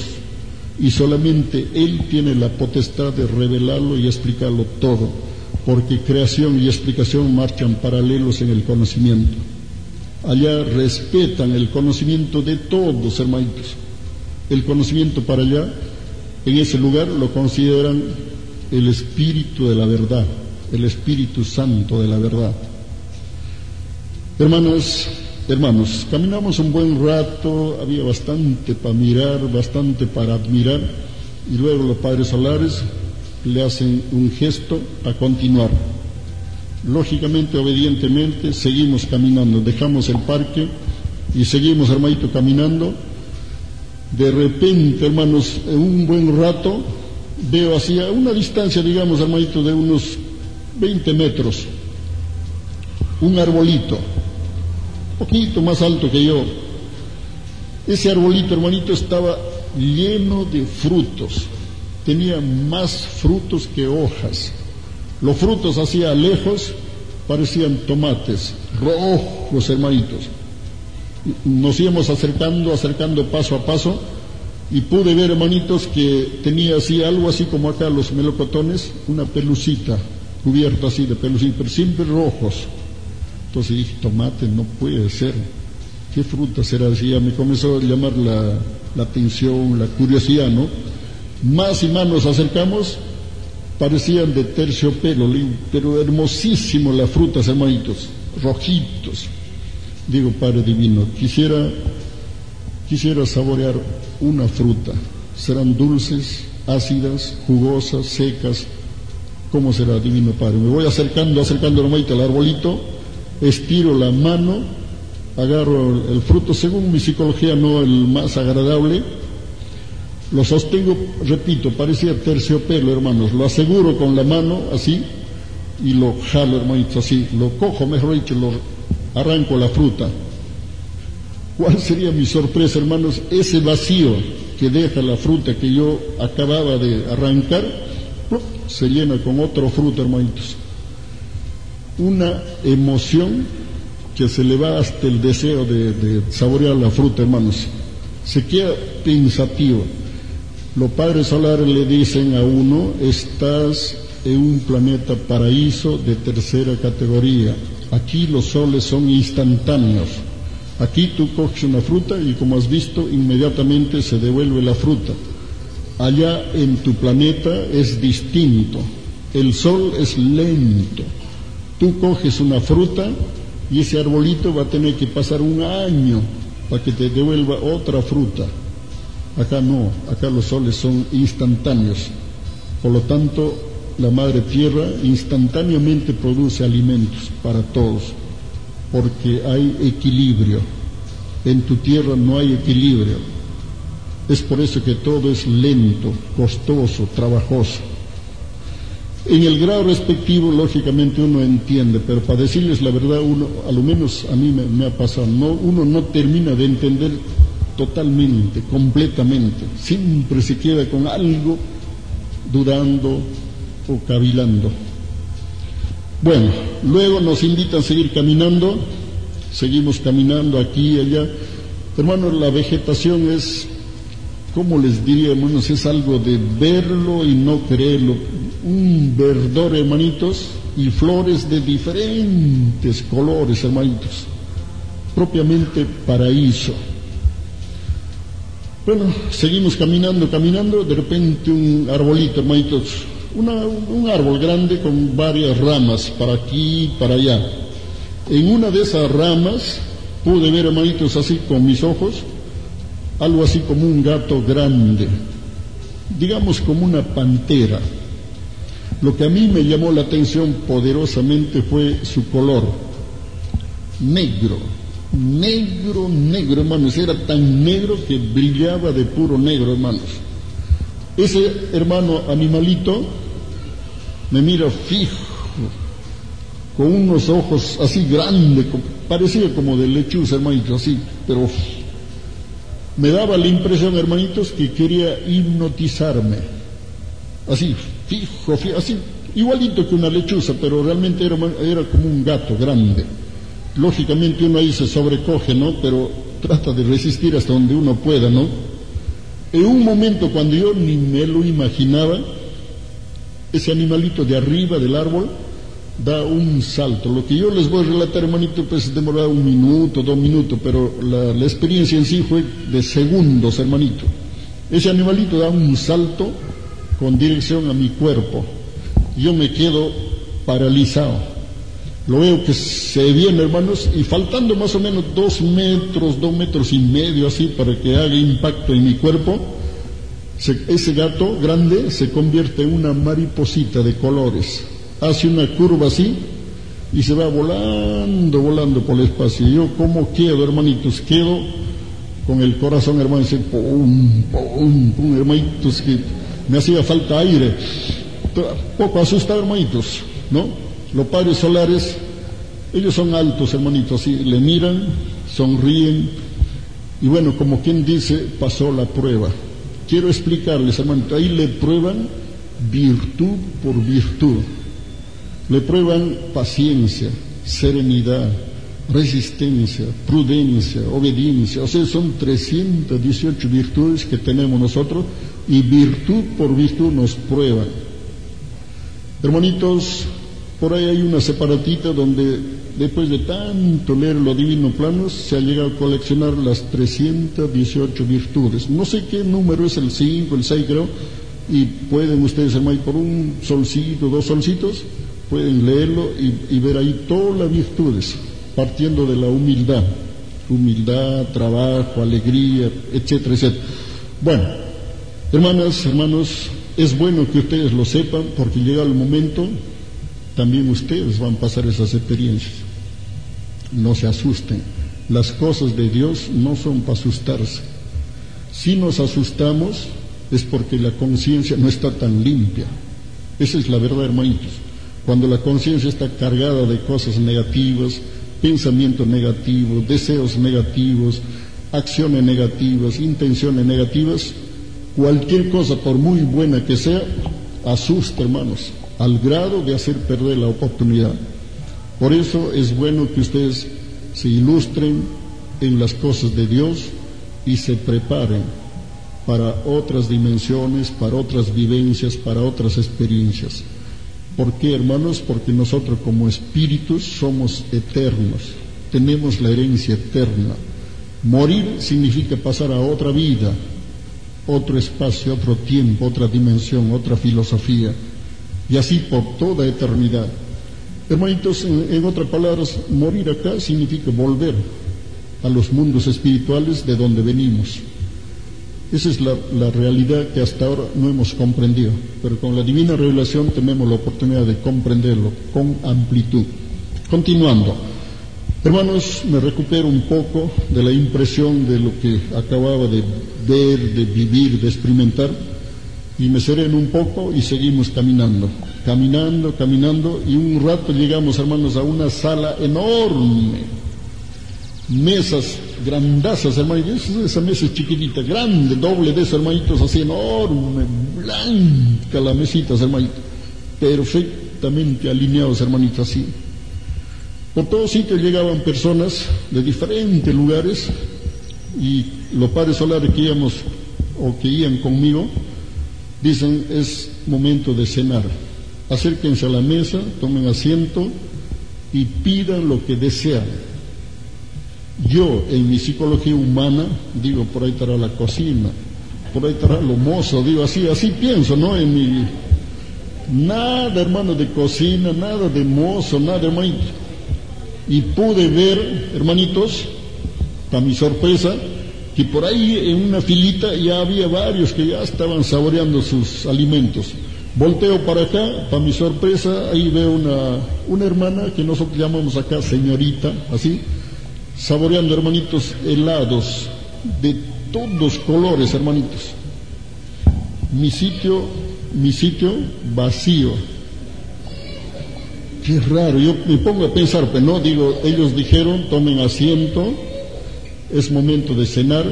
Y solamente Él tiene la potestad de revelarlo y explicarlo todo, porque creación y explicación marchan paralelos en el conocimiento. Allá respetan el conocimiento de todos, hermanitos. El conocimiento para allá, en ese lugar, lo consideran el Espíritu de la verdad, el Espíritu Santo de la verdad. Hermanos, hermanos, caminamos un buen rato, había bastante para mirar, bastante para admirar, y luego los padres solares le hacen un gesto a continuar. Lógicamente, obedientemente, seguimos caminando, dejamos el parque y seguimos, hermanito, caminando. De repente, hermanos, un buen rato, veo hacia una distancia, digamos, hermanito, de unos 20 metros, un arbolito, poquito más alto que yo. Ese arbolito, hermanito, estaba lleno de frutos, tenía más frutos que hojas. Los frutos hacia lejos parecían tomates, rojos, hermanitos. Nos íbamos acercando, acercando paso a paso y pude ver, hermanitos, que tenía así algo así como acá los melocotones, una pelucita, cubierta así de pelucita, pero siempre rojos. Entonces dije, tomate, no puede ser. ¿Qué fruta será? Así me comenzó a llamar la, la atención, la curiosidad, ¿no? Más y más nos acercamos, parecían de terciopelo, pero hermosísimo las frutas, hermanitos, rojitos. Digo, Padre Divino, quisiera, quisiera saborear una fruta. Serán dulces, ácidas, jugosas, secas. ¿Cómo será, Divino Padre? Me voy acercando, acercando hermanito al arbolito, estiro la mano, agarro el fruto, según mi psicología, no el más agradable, lo sostengo, repito, parecía terciopelo, hermanos, lo aseguro con la mano, así, y lo jalo, hermanito, así, lo cojo, mejor dicho, lo arranco la fruta. ¿Cuál sería mi sorpresa, hermanos? Ese vacío que deja la fruta que yo acababa de arrancar, se llena con otro fruto, hermanitos. Una emoción que se le va hasta el deseo de, de saborear la fruta, hermanos. Se queda pensativo. Los padres solares le dicen a uno, estás en un planeta paraíso de tercera categoría. Aquí los soles son instantáneos. Aquí tú coges una fruta y como has visto, inmediatamente se devuelve la fruta. Allá en tu planeta es distinto. El sol es lento. Tú coges una fruta y ese arbolito va a tener que pasar un año para que te devuelva otra fruta. Acá no, acá los soles son instantáneos. Por lo tanto, la madre tierra instantáneamente produce alimentos para todos, porque hay equilibrio. En tu tierra no hay equilibrio. Es por eso que todo es lento, costoso, trabajoso. En el grado respectivo, lógicamente uno entiende, pero para decirles la verdad, uno, a lo menos a mí me, ha pasado, no, uno no termina de entender totalmente, completamente. Siempre se queda con algo dudando o cavilando. Bueno, luego nos invitan a seguir caminando, seguimos caminando aquí y allá. Hermanos, la vegetación es, ¿cómo les diría, hermanos? Es algo de verlo y no creerlo. Un verdor, hermanitos, y flores de diferentes colores, hermanitos. Propiamente paraíso. Bueno, seguimos caminando, caminando, de repente un arbolito, hermanitos, un árbol grande con varias ramas, para aquí, y para allá. En una de esas ramas pude ver, hermanitos, así con mis ojos, algo así como un gato grande, digamos como una pantera. Lo que a mí me llamó la atención poderosamente fue su color, negro, negro, negro, hermanos, era tan negro que brillaba de puro negro, hermanos. Ese hermano animalito me mira fijo, con unos ojos así grandes, parecía como de lechuza, hermanito, así, pero me daba la impresión, hermanitos, que quería hipnotizarme. Así, fijo, fijo, así, igualito que una lechuza, pero realmente era como un gato grande. Lógicamente uno ahí se sobrecoge, ¿no? Pero trata de resistir hasta donde uno pueda, ¿no? En un momento cuando yo ni me lo imaginaba, ese animalito de arriba del árbol da un salto. Lo que yo les voy a relatar, hermanito, pues demoraba un minuto, dos minutos, pero la, la experiencia en sí fue de segundos, hermanito. Ese animalito da un salto con dirección a mi cuerpo. Yo me quedo paralizado. Lo veo que se viene, hermanos, y faltando más o menos dos metros, dos metros y medio así para que haga impacto en mi cuerpo, ese gato grande se convierte en una mariposita de colores. Hace una curva así y se va volando, volando por el espacio. Y yo, ¿cómo quedo, hermanitos? Quedo con el corazón, hermanos, pum, pum, pum, hermanitos, que me hacía falta aire. Poco asustado, hermanitos, ¿no? Los padres solares, ellos son altos, hermanitos, le miran, sonríen, y bueno, como quien dice, pasó la prueba. Quiero explicarles, hermanitos, ahí le prueban virtud por virtud. Le prueban paciencia, serenidad, resistencia, prudencia, obediencia. O sea, son 318 virtudes que tenemos nosotros y virtud por virtud nos prueban. Hermanitos, por ahí hay una separatita donde después de tanto leer los divinos planos se ha llegado a coleccionar las 318 virtudes. No sé qué número es el 5, el 6 creo, y pueden ustedes, hermano, por un solcito, dos solcitos, pueden leerlo y, y ver ahí todas las virtudes, partiendo de la humildad. Humildad, trabajo, alegría, etcétera, etcétera. Bueno, hermanas, hermanos, es bueno que ustedes lo sepan porque llega el momento también ustedes van a pasar esas experiencias. No se asusten. Las cosas de Dios no son para asustarse. Si nos asustamos es porque la conciencia no está tan limpia. Esa es la verdad, hermanitos. Cuando la conciencia está cargada de cosas negativas, pensamientos negativos, deseos negativos, acciones negativas, intenciones negativas, Cualquier cosa, por muy buena que sea, asusta, hermanos, al grado de hacer perder la oportunidad. Por eso es bueno que ustedes se ilustren en las cosas de Dios y se preparen para otras dimensiones, para otras vivencias, para otras experiencias. ¿Por qué, hermanos? Porque nosotros como espíritus somos eternos, tenemos la herencia eterna. Morir significa pasar a otra vida, otro espacio, otro tiempo, otra dimensión, otra filosofía, y así por toda eternidad. Hermanitos, en, otras palabras, morir acá significa volver a los mundos espirituales de donde venimos. Esa es la, realidad que hasta ahora no hemos comprendido, pero con la divina revelación tenemos la oportunidad de comprenderlo con amplitud. Continuando, hermanos, me recupero un poco de la impresión de lo que acababa de ver, de vivir, de experimentar, y me sereno un poco y seguimos caminando, caminando, caminando, y un rato llegamos, hermanos, a una sala enorme, mesas grandazas, hermanitos, esa mesa es chiquitita, grande, doble de esos hermanitos, así enorme, blanca la mesita, hermanitos, perfectamente alineados, hermanitos, así. Por todos sitios llegaban personas de diferentes lugares y los padres solares que íbamos o que iban conmigo dicen es momento de cenar. Acérquense a la mesa, tomen asiento y pidan lo que desean yo, en mi psicología humana, digo, por ahí estará la cocina, por ahí estará lo mozo, digo, así, así pienso, ¿no? En mi. Nada, hermano, de cocina, nada de mozo, nada, hermanito. Y pude ver, hermanitos, para mi sorpresa, que por ahí en una filita ya había varios que ya estaban saboreando sus alimentos. Volteo para acá, para mi sorpresa, ahí veo una, una hermana que nosotros llamamos acá señorita, así, saboreando, hermanitos, helados de todos colores, hermanitos. Mi sitio, mi sitio vacío. Qué raro, yo me pongo a pensar, pero no, digo, ellos dijeron, tomen asiento, es momento de cenar,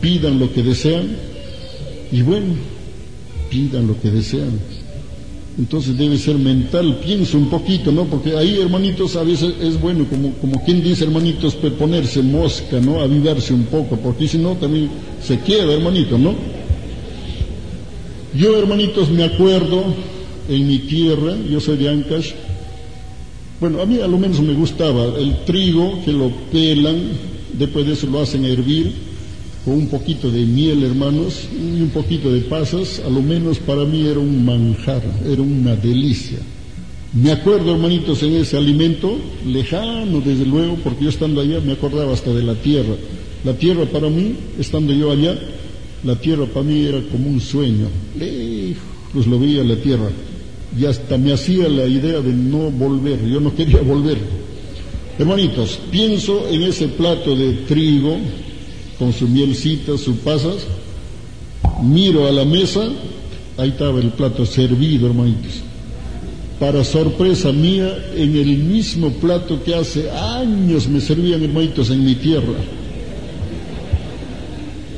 pidan lo que desean, y bueno, pidan lo que desean. Entonces debe ser mental, pienso un poquito, ¿no? Porque ahí, hermanitos, a veces es bueno, como, como quien dice, hermanitos, pues ponerse mosca, ¿no? Avivarse un poco, porque si no, también se queda, hermanito, ¿no? Yo, hermanitos, me acuerdo en mi tierra, yo soy de Ancash, bueno, a mí a lo menos me gustaba el trigo, que lo pelan, después de eso lo hacen hervir, un poquito de miel, hermanos, y un poquito de pasas, a lo menos para mí era un manjar, era una delicia. Me acuerdo, hermanitos, en ese alimento, lejano desde luego, porque yo estando allá me acordaba hasta de la tierra. La tierra para mí, estando yo allá, la tierra para mí era como un sueño. Lejos lo veía la tierra. Y hasta me hacía la idea de no volver. Yo no quería volver. Hermanitos, pienso en ese plato de trigo, con su mielcita, sus pasas, miro a la mesa, ahí estaba el plato servido, hermanitos. Para sorpresa mía, en el mismo plato que hace años me servían, hermanitos, en mi tierra.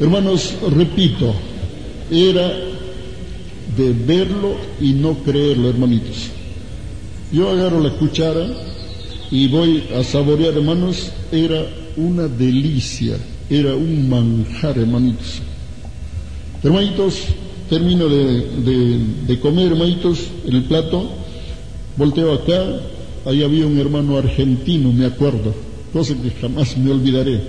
Hermanos, repito, era de verlo y no creerlo, hermanitos. Yo agarro la cuchara y voy a saborear, hermanos, era una delicia era un manjar, hermanitos. Hermanitos, termino de, comer, hermanitos, el plato, volteo acá, ahí había un hermano argentino, me acuerdo, cosa que jamás me olvidaré.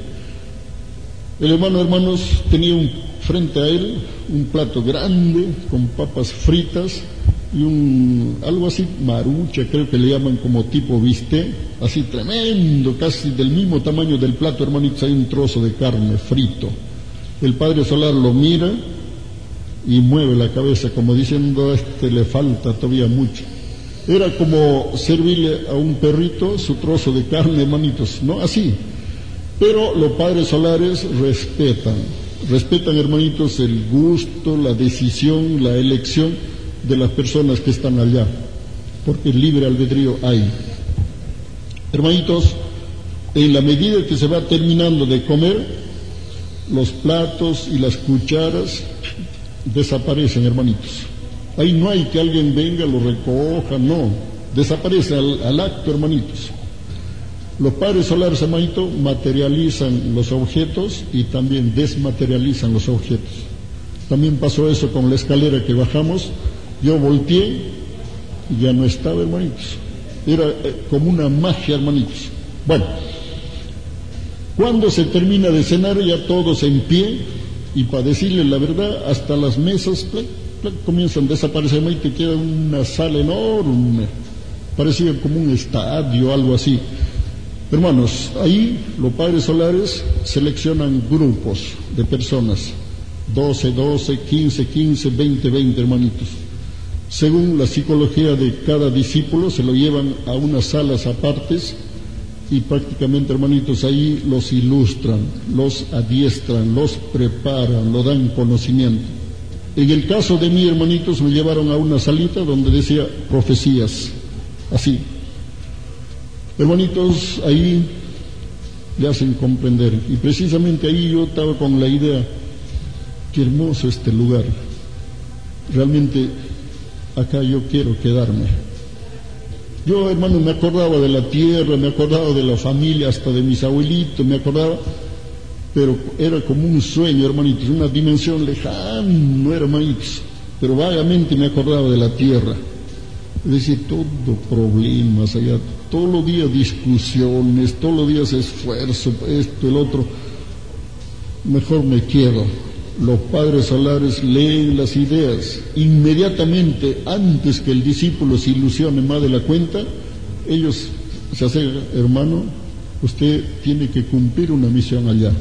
El hermano, hermanos, tenía un, frente a él un plato grande con papas fritas y un, algo así, marucha, creo que le llaman como tipo viste, así tremendo, casi del mismo tamaño del plato, hermanitos, hay un trozo de carne frito. El Padre Solar lo mira y mueve la cabeza como diciendo, este le falta todavía mucho. Era como servirle a un perrito su trozo de carne, hermanitos, ¿no? Así. Pero los padres solares respetan, respetan, hermanitos, el gusto, la decisión, la elección de las personas que están allá, porque libre albedrío hay. Hermanitos, en la medida que se va terminando de comer, los platos y las cucharas desaparecen, hermanitos. Ahí no hay que alguien venga, lo recoja, no. Desaparece al, acto, hermanitos. Los padres solares, hermanito, materializan los objetos y también desmaterializan los objetos. También pasó eso con la escalera que bajamos. Yo volteé y ya no estaba, hermanitos. Era eh, como una magia, hermanitos. Bueno, cuando se termina de cenar ya todos en pie y para decirles la verdad, hasta las mesas comienzan a desaparecer y te queda una sala enorme, parecía como un estadio, algo así. Hermanos, ahí los padres solares seleccionan grupos de personas, 12, 12, 15, 15, 20, 20 hermanitos. Según la psicología de cada discípulo, se lo llevan a unas salas apartes y prácticamente, hermanitos, ahí los ilustran, los adiestran, los preparan, lo dan conocimiento. En el caso de mí, hermanitos, me llevaron a una salita donde decía profecías, así. Hermanitos, ahí le hacen comprender. Y precisamente ahí yo estaba con la idea, qué hermoso este lugar. Realmente acá yo quiero quedarme. Yo, hermano, me acordaba de la tierra, me acordaba de la familia, hasta de mis abuelitos, me acordaba, pero era como un sueño, hermanitos, una dimensión lejana, no hermanitos, pero vagamente me acordaba de la tierra. Es decir, todo problemas allá, todos los días discusiones, todos los días esfuerzo, esto, el otro. Mejor me quedo los padres solares leen las ideas inmediatamente antes que el discípulo se ilusione más de la cuenta, ellos se hacen, hermano, usted tiene que cumplir una misión allá.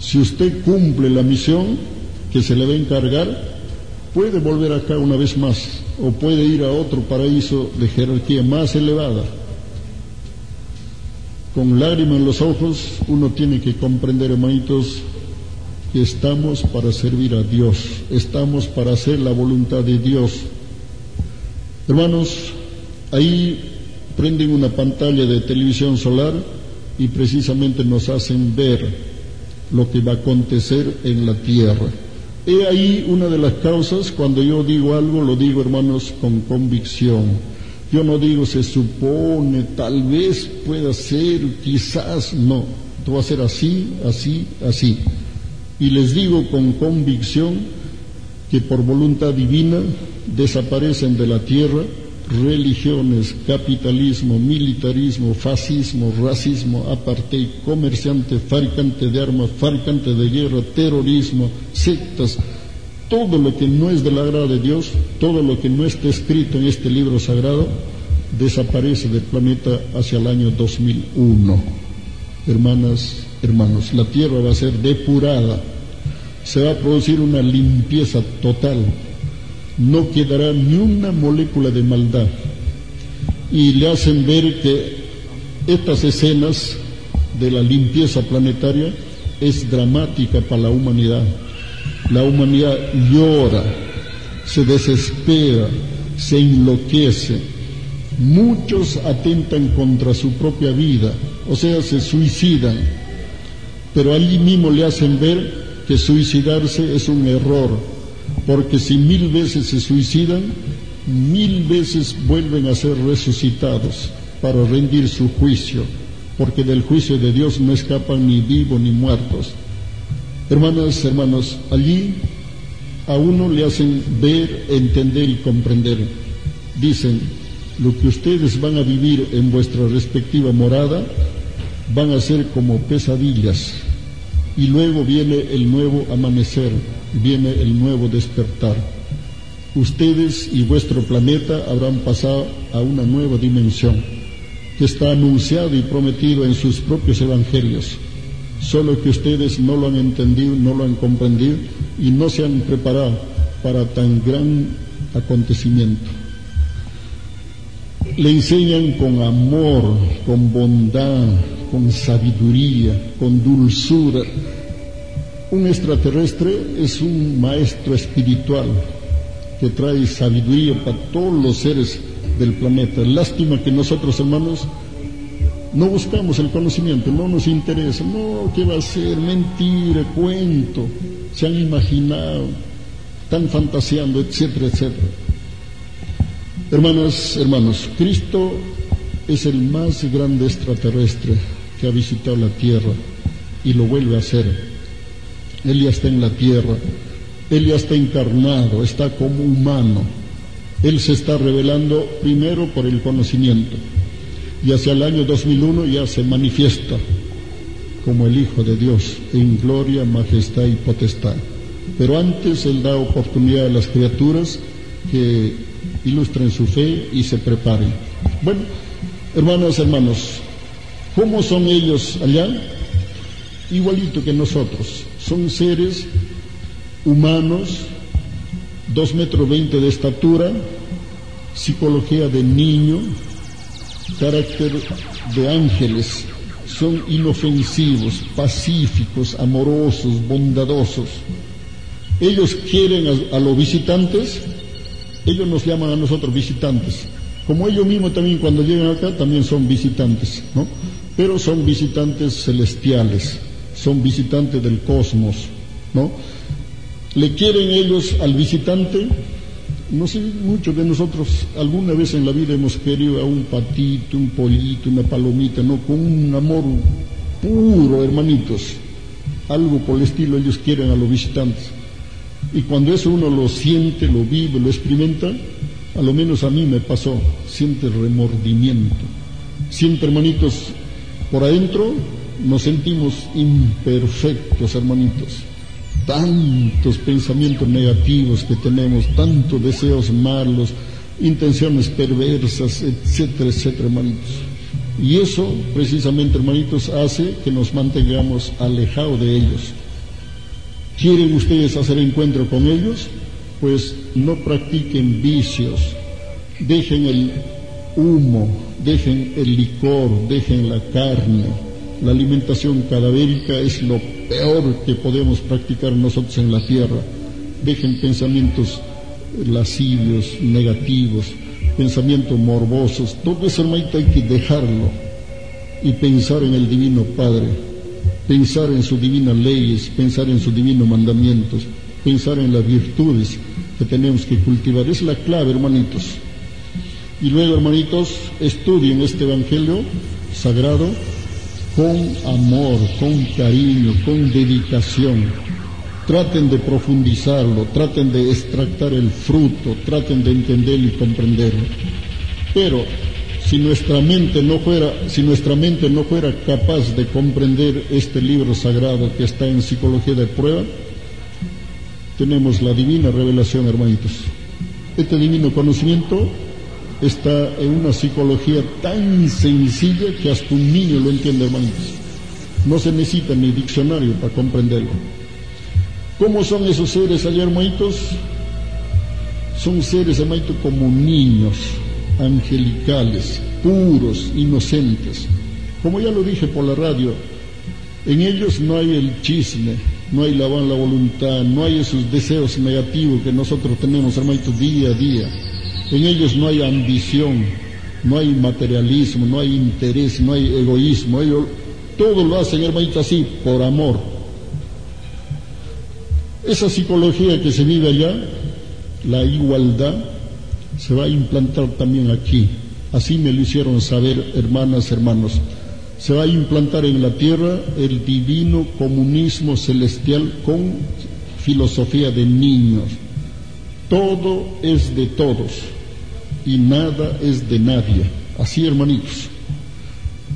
Si usted cumple la misión que se le va a encargar, puede volver acá una vez más o puede ir a otro paraíso de jerarquía más elevada. Con lágrimas en los ojos, uno tiene que comprender, hermanitos, estamos para servir a Dios, estamos para hacer la voluntad de Dios. Hermanos, ahí prenden una pantalla de televisión solar y precisamente nos hacen ver lo que va a acontecer en la tierra. He ahí una de las causas, cuando yo digo algo, lo digo hermanos con convicción. Yo no digo se supone, tal vez pueda ser, quizás, no. Va a ser así, así, así. Y les digo con convicción que por voluntad divina desaparecen de la tierra religiones, capitalismo, militarismo, fascismo, racismo, apartheid, comerciante, fabricante de armas, fabricante de guerra, terrorismo, sectas, todo lo que no es del agrado de Dios, todo lo que no está escrito en este libro sagrado, desaparece del planeta hacia el año 2001. Hermanas, hermanos, la tierra va a ser depurada, se va a producir una limpieza total, no quedará ni una molécula de maldad. Y le hacen ver que estas escenas de la limpieza planetaria es dramática para la humanidad. La humanidad llora, se desespera, se enloquece. Muchos atentan contra su propia vida, o sea, se suicidan pero allí mismo le hacen ver que suicidarse es un error, porque si mil veces se suicidan, mil veces vuelven a ser resucitados para rendir su juicio, porque del juicio de Dios no escapan ni vivos ni muertos. Hermanas, hermanos, allí a uno le hacen ver, entender y comprender. Dicen, lo que ustedes van a vivir en vuestra respectiva morada van a ser como pesadillas y luego viene el nuevo amanecer, viene el nuevo despertar. Ustedes y vuestro planeta habrán pasado a una nueva dimensión que está anunciado y prometido en sus propios evangelios, solo que ustedes no lo han entendido, no lo han comprendido y no se han preparado para tan gran acontecimiento. Le enseñan con amor, con bondad, con sabiduría, con dulzura. Un extraterrestre es un maestro espiritual que trae sabiduría para todos los seres del planeta. Lástima que nosotros, hermanos, no buscamos el conocimiento, no nos interesa. No, ¿qué va a ser? Mentira, cuento. Se han imaginado. están fantaseando, etcétera, etcétera. Hermanas, hermanos, Cristo es el más grande extraterrestre ha visitado la tierra y lo vuelve a hacer. Él ya está en la tierra, él ya está encarnado, está como humano. Él se está revelando primero por el conocimiento y hacia el año 2001 ya se manifiesta como el Hijo de Dios en gloria, majestad y potestad. Pero antes Él da oportunidad a las criaturas que ilustren su fe y se preparen. Bueno, hermanas, hermanos, ¿cómo son ellos allá? Igualito que nosotros. Son seres humanos, dos metros veinte de estatura, psicología de niño, carácter de ángeles, son inofensivos, pacíficos, amorosos, bondadosos. Ellos quieren a, los visitantes, ellos nos llaman a nosotros visitantes. Como ellos mismos también cuando llegan acá también son visitantes, ¿no? Pero son visitantes celestiales, son visitantes del cosmos, ¿no? Le quieren ellos al visitante no sé, muchos de nosotros alguna vez en la vida hemos querido a un patito, un pollito, una palomita, ¿no? Con un amor puro, hermanitos. Algo por el estilo ellos quieren a los visitantes. Y cuando eso uno lo siente, lo vive, lo experimenta, a lo menos a mí me pasó, siente remordimiento. Siente, hermanitos, por adentro nos sentimos imperfectos, hermanitos tantos pensamientos negativos que tenemos, tantos deseos malos, intenciones perversas, etcétera, etcétera, hermanitos. Y eso, precisamente, hermanitos, hace que nos mantengamos alejados de ellos. ¿Quieren ustedes hacer encuentro con ellos? Pues no practiquen vicios, dejen el humo, dejen el licor, dejen la carne. La alimentación cadavérica es lo peor que podemos practicar nosotros en la tierra. Dejen pensamientos lascivios, negativos, pensamientos morbosos. Todo eso, hermanito, hay que dejarlo y pensar en el Divino Padre, pensar en sus divinas leyes, pensar en sus divinos mandamientos, pensar en las virtudes que tenemos que cultivar. Es la clave, hermanitos. Y luego, hermanitos, estudien este Evangelio sagrado con amor, con cariño, con dedicación. Traten de profundizarlo, traten de extractar el fruto, traten de entenderlo y comprenderlo. Pero si nuestra mente no fuera, si nuestra mente no fuera capaz de comprender este libro sagrado que está en psicología de prueba, tenemos la divina revelación, hermanitos. Este divino conocimiento está en una psicología tan sencilla que hasta un niño lo entiende, hermanitos. No se necesita ni diccionario para comprenderlo. ¿Cómo son esos seres allá, hermanitos? Son seres, hermanitos, como niños, angelicales, puros, inocentes. Como ya lo dije por la radio, en ellos no hay el chisme, no hay la la voluntad, no hay esos deseos negativos que nosotros tenemos, hermanitos, día a día en ellos no hay ambición, no hay materialismo, no hay interés, no hay egoísmo. Ellos todo lo hacen, hermanito, así, por amor. Esa psicología que se vive allá, la igualdad, se va a implantar también aquí. Así me lo hicieron saber, hermanas, hermanos. Se va a implantar en la tierra el divino comunismo celestial con filosofía de niños. Todo es de todos y nada es de nadie. Así, hermanitos.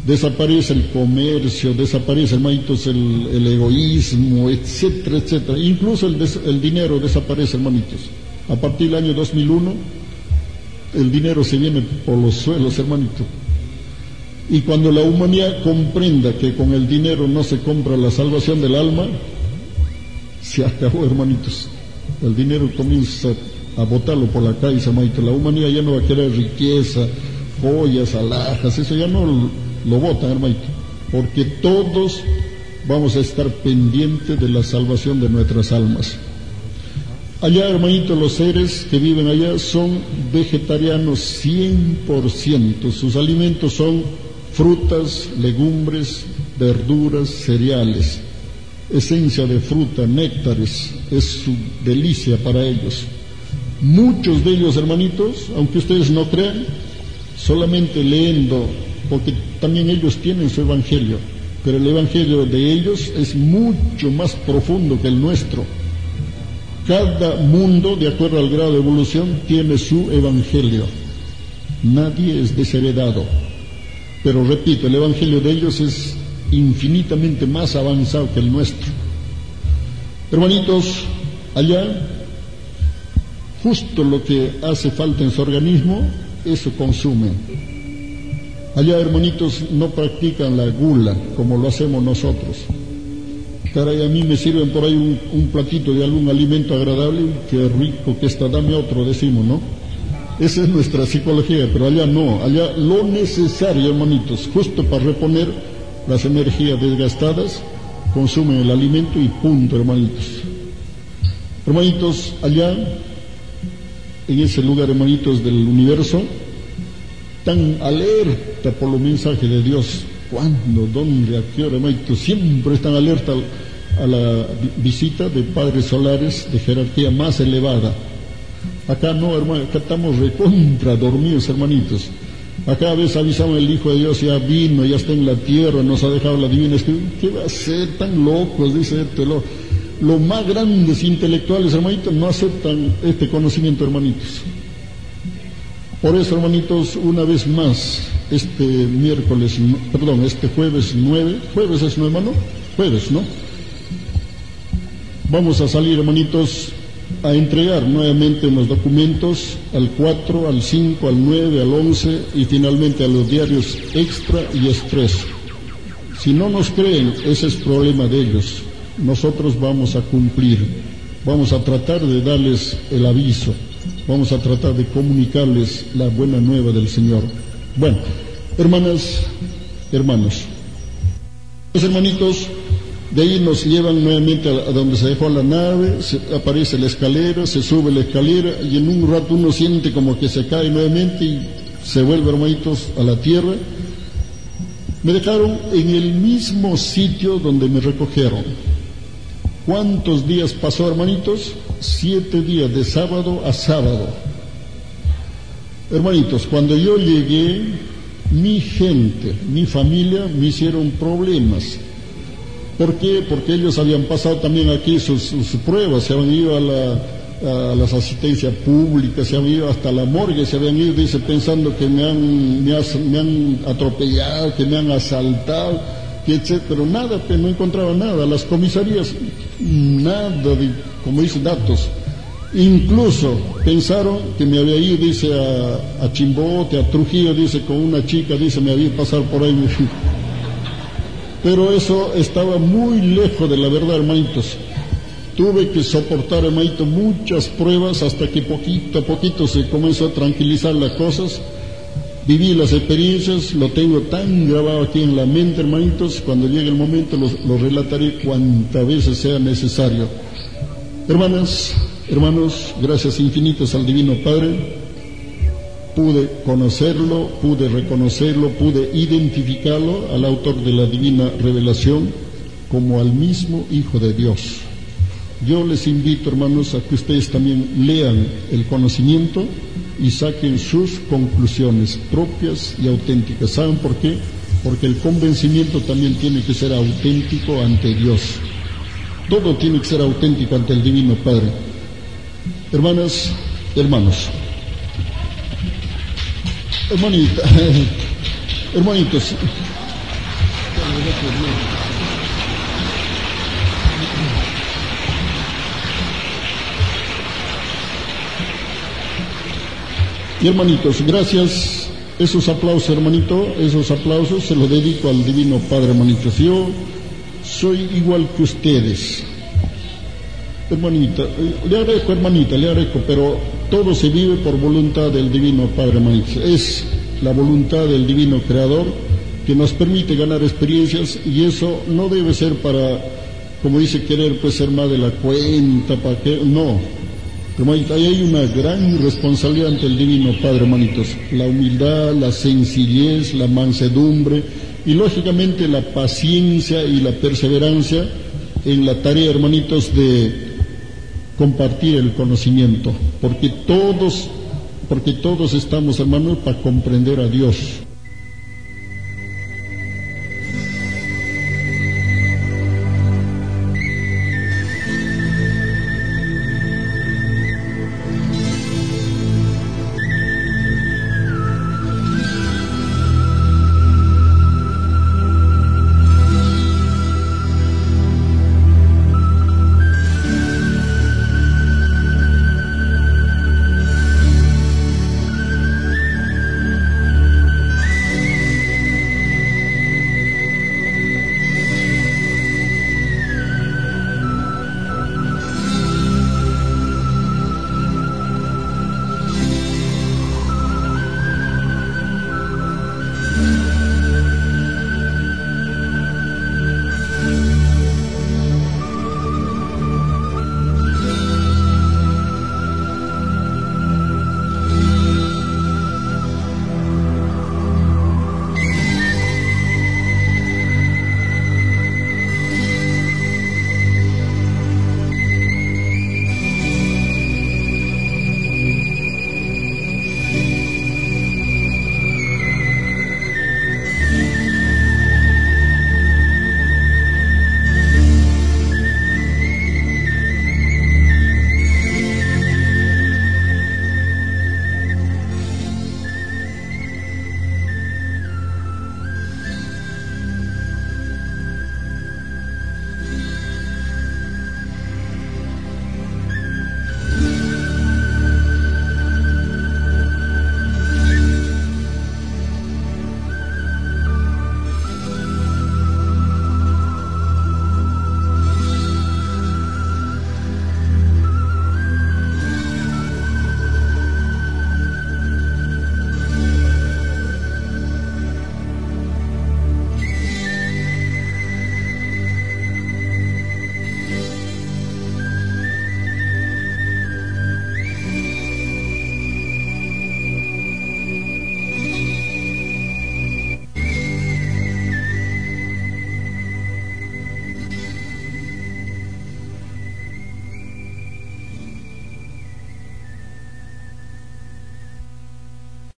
Desaparece el comercio, desaparece, hermanitos, el, egoísmo, etcétera, etcétera. Incluso el, el dinero desaparece, hermanitos. A partir del año 2001, el dinero se viene por los suelos, hermanitos. Y cuando la humanidad comprenda que con el dinero no se compra la salvación del alma, se acabó, hermanitos. El dinero comienza a botarlo por la calle, Samaito. La humanidad ya no va a querer riqueza, joyas, alhajas, eso ya no lo votan, hermanito. Porque todos vamos a estar pendientes de la salvación de nuestras almas. Allá, hermanito, los seres que viven allá son vegetarianos 100%. Sus alimentos son frutas, legumbres, verduras, cereales. esencia de fruta, néctares, es su delicia para ellos. Muchos de ellos, hermanitos, aunque ustedes no crean, solamente leyendo, porque también ellos tienen su evangelio, pero el evangelio de ellos es mucho más profundo que el nuestro. Cada mundo, de acuerdo al grado de evolución, tiene su evangelio. Nadie es desheredado. Pero repito, el evangelio de ellos es infinitamente más avanzado que el nuestro. Hermanitos, allá, justo lo que hace falta en su organismo, eso consumen. Allá, hermanitos, no practican la gula como lo hacemos nosotros. Caray, a mí me sirven por ahí un, platito de algún alimento agradable, qué rico que está, dame otro, decimos, ¿no? Esa es nuestra psicología, pero allá no, allá lo necesario, hermanitos, justo para reponer las energías desgastadas, consumen el alimento y punto, hermanitos. Hermanitos, allá, en ese lugar, hermanitos del universo, tan alerta por los mensajes de Dios. ¿Cuándo? ¿Dónde? ¿A qué hora, hermanitos? Siempre están alerta a la visita de padres solares de jerarquía más elevada. Acá no, hermano, acá estamos recontra dormidos, hermanitos. Acá a veces avisamos el Hijo de Dios, ya vino, ya está en la tierra, nos ha dejado la divina. ¿Qué va a ser tan locos? Dice este, lo, los más grandes intelectuales, hermanitos, no aceptan este conocimiento, hermanitos. Por eso, hermanitos, una vez más, este miércoles, perdón, este jueves 9, jueves es 9, hermano, jueves, ¿no? Vamos a salir, hermanitos, a entregar nuevamente los documentos al 4, al 5, al 9, al 11 y finalmente a los diarios Extra y Express. Si no nos creen, ese es problema de ellos. Nosotros vamos a cumplir, vamos a tratar de darles el aviso, vamos a tratar de comunicarles la buena nueva del Señor. Bueno, hermanas, hermanos, los hermanitos, de ahí nos llevan nuevamente a, donde se dejó la nave, aparece la escalera, se sube la escalera y en un rato uno siente como que se cae nuevamente y se vuelve, hermanitos, a la tierra. Me dejaron en el mismo sitio donde me recogieron. ¿Cuántos días pasó, hermanitos? Siete días, de sábado a sábado. Hermanitos, cuando yo llegué, mi gente, mi familia me hicieron problemas ¿Por qué? Porque ellos habían pasado también aquí sus, pruebas, se habían ido a, la, las asistencias públicas, se habían ido hasta la morgue, se habían ido, dice, pensando que me han, me, han atropellado, que me han asaltado, etc. Pero nada, pues no encontraba nada. Las comisarías, nada de, como dice, datos. Incluso pensaron que me había ido, dice, a, a Chimbote, a Trujillo, dice, con una chica, dice, me había pasado por ahí. [laughs] Pero eso estaba muy lejos de la verdad, hermanitos. Tuve que soportar, hermanito, muchas pruebas hasta que poquito a poquito se comenzó a tranquilizar las cosas. Viví las experiencias, lo tengo tan grabado aquí en la mente, hermanitos, cuando llegue el momento lo, relataré cuantas veces sea necesario. Hermanas, hermanos, gracias infinitas al Divino Padre pude conocerlo, pude reconocerlo, pude identificarlo al autor de la divina revelación como al mismo Hijo de Dios. Yo les invito, hermanos, a que ustedes también lean el conocimiento y saquen sus conclusiones propias y auténticas. ¿Saben por qué? Porque el convencimiento también tiene que ser auténtico ante Dios. Todo tiene que ser auténtico ante el Divino Padre. Hermanas, hermanos, Hermanita, [laughs] hermanitos. Y hermanitos, gracias. Esos aplausos, hermanito, esos aplausos se los dedico al Divino Padre, hermanitos. Yo soy igual que ustedes. Hermanita, le agradezco, hermanita, le agradezco, pero todo se vive por voluntad del Divino Padre Maestro. Es la voluntad del Divino Creador que nos permite ganar experiencias y eso no debe ser para, como dice, querer pues ser más de la cuenta, para que, no. Hermanita, ahí hay una gran responsabilidad ante el Divino Padre, hermanitos. La humildad, la sencillez, la mansedumbre y lógicamente la paciencia y la perseverancia en la tarea, hermanitos, de compartir el conocimiento, porque todos, porque todos estamos, hermanos, para comprender a Dios.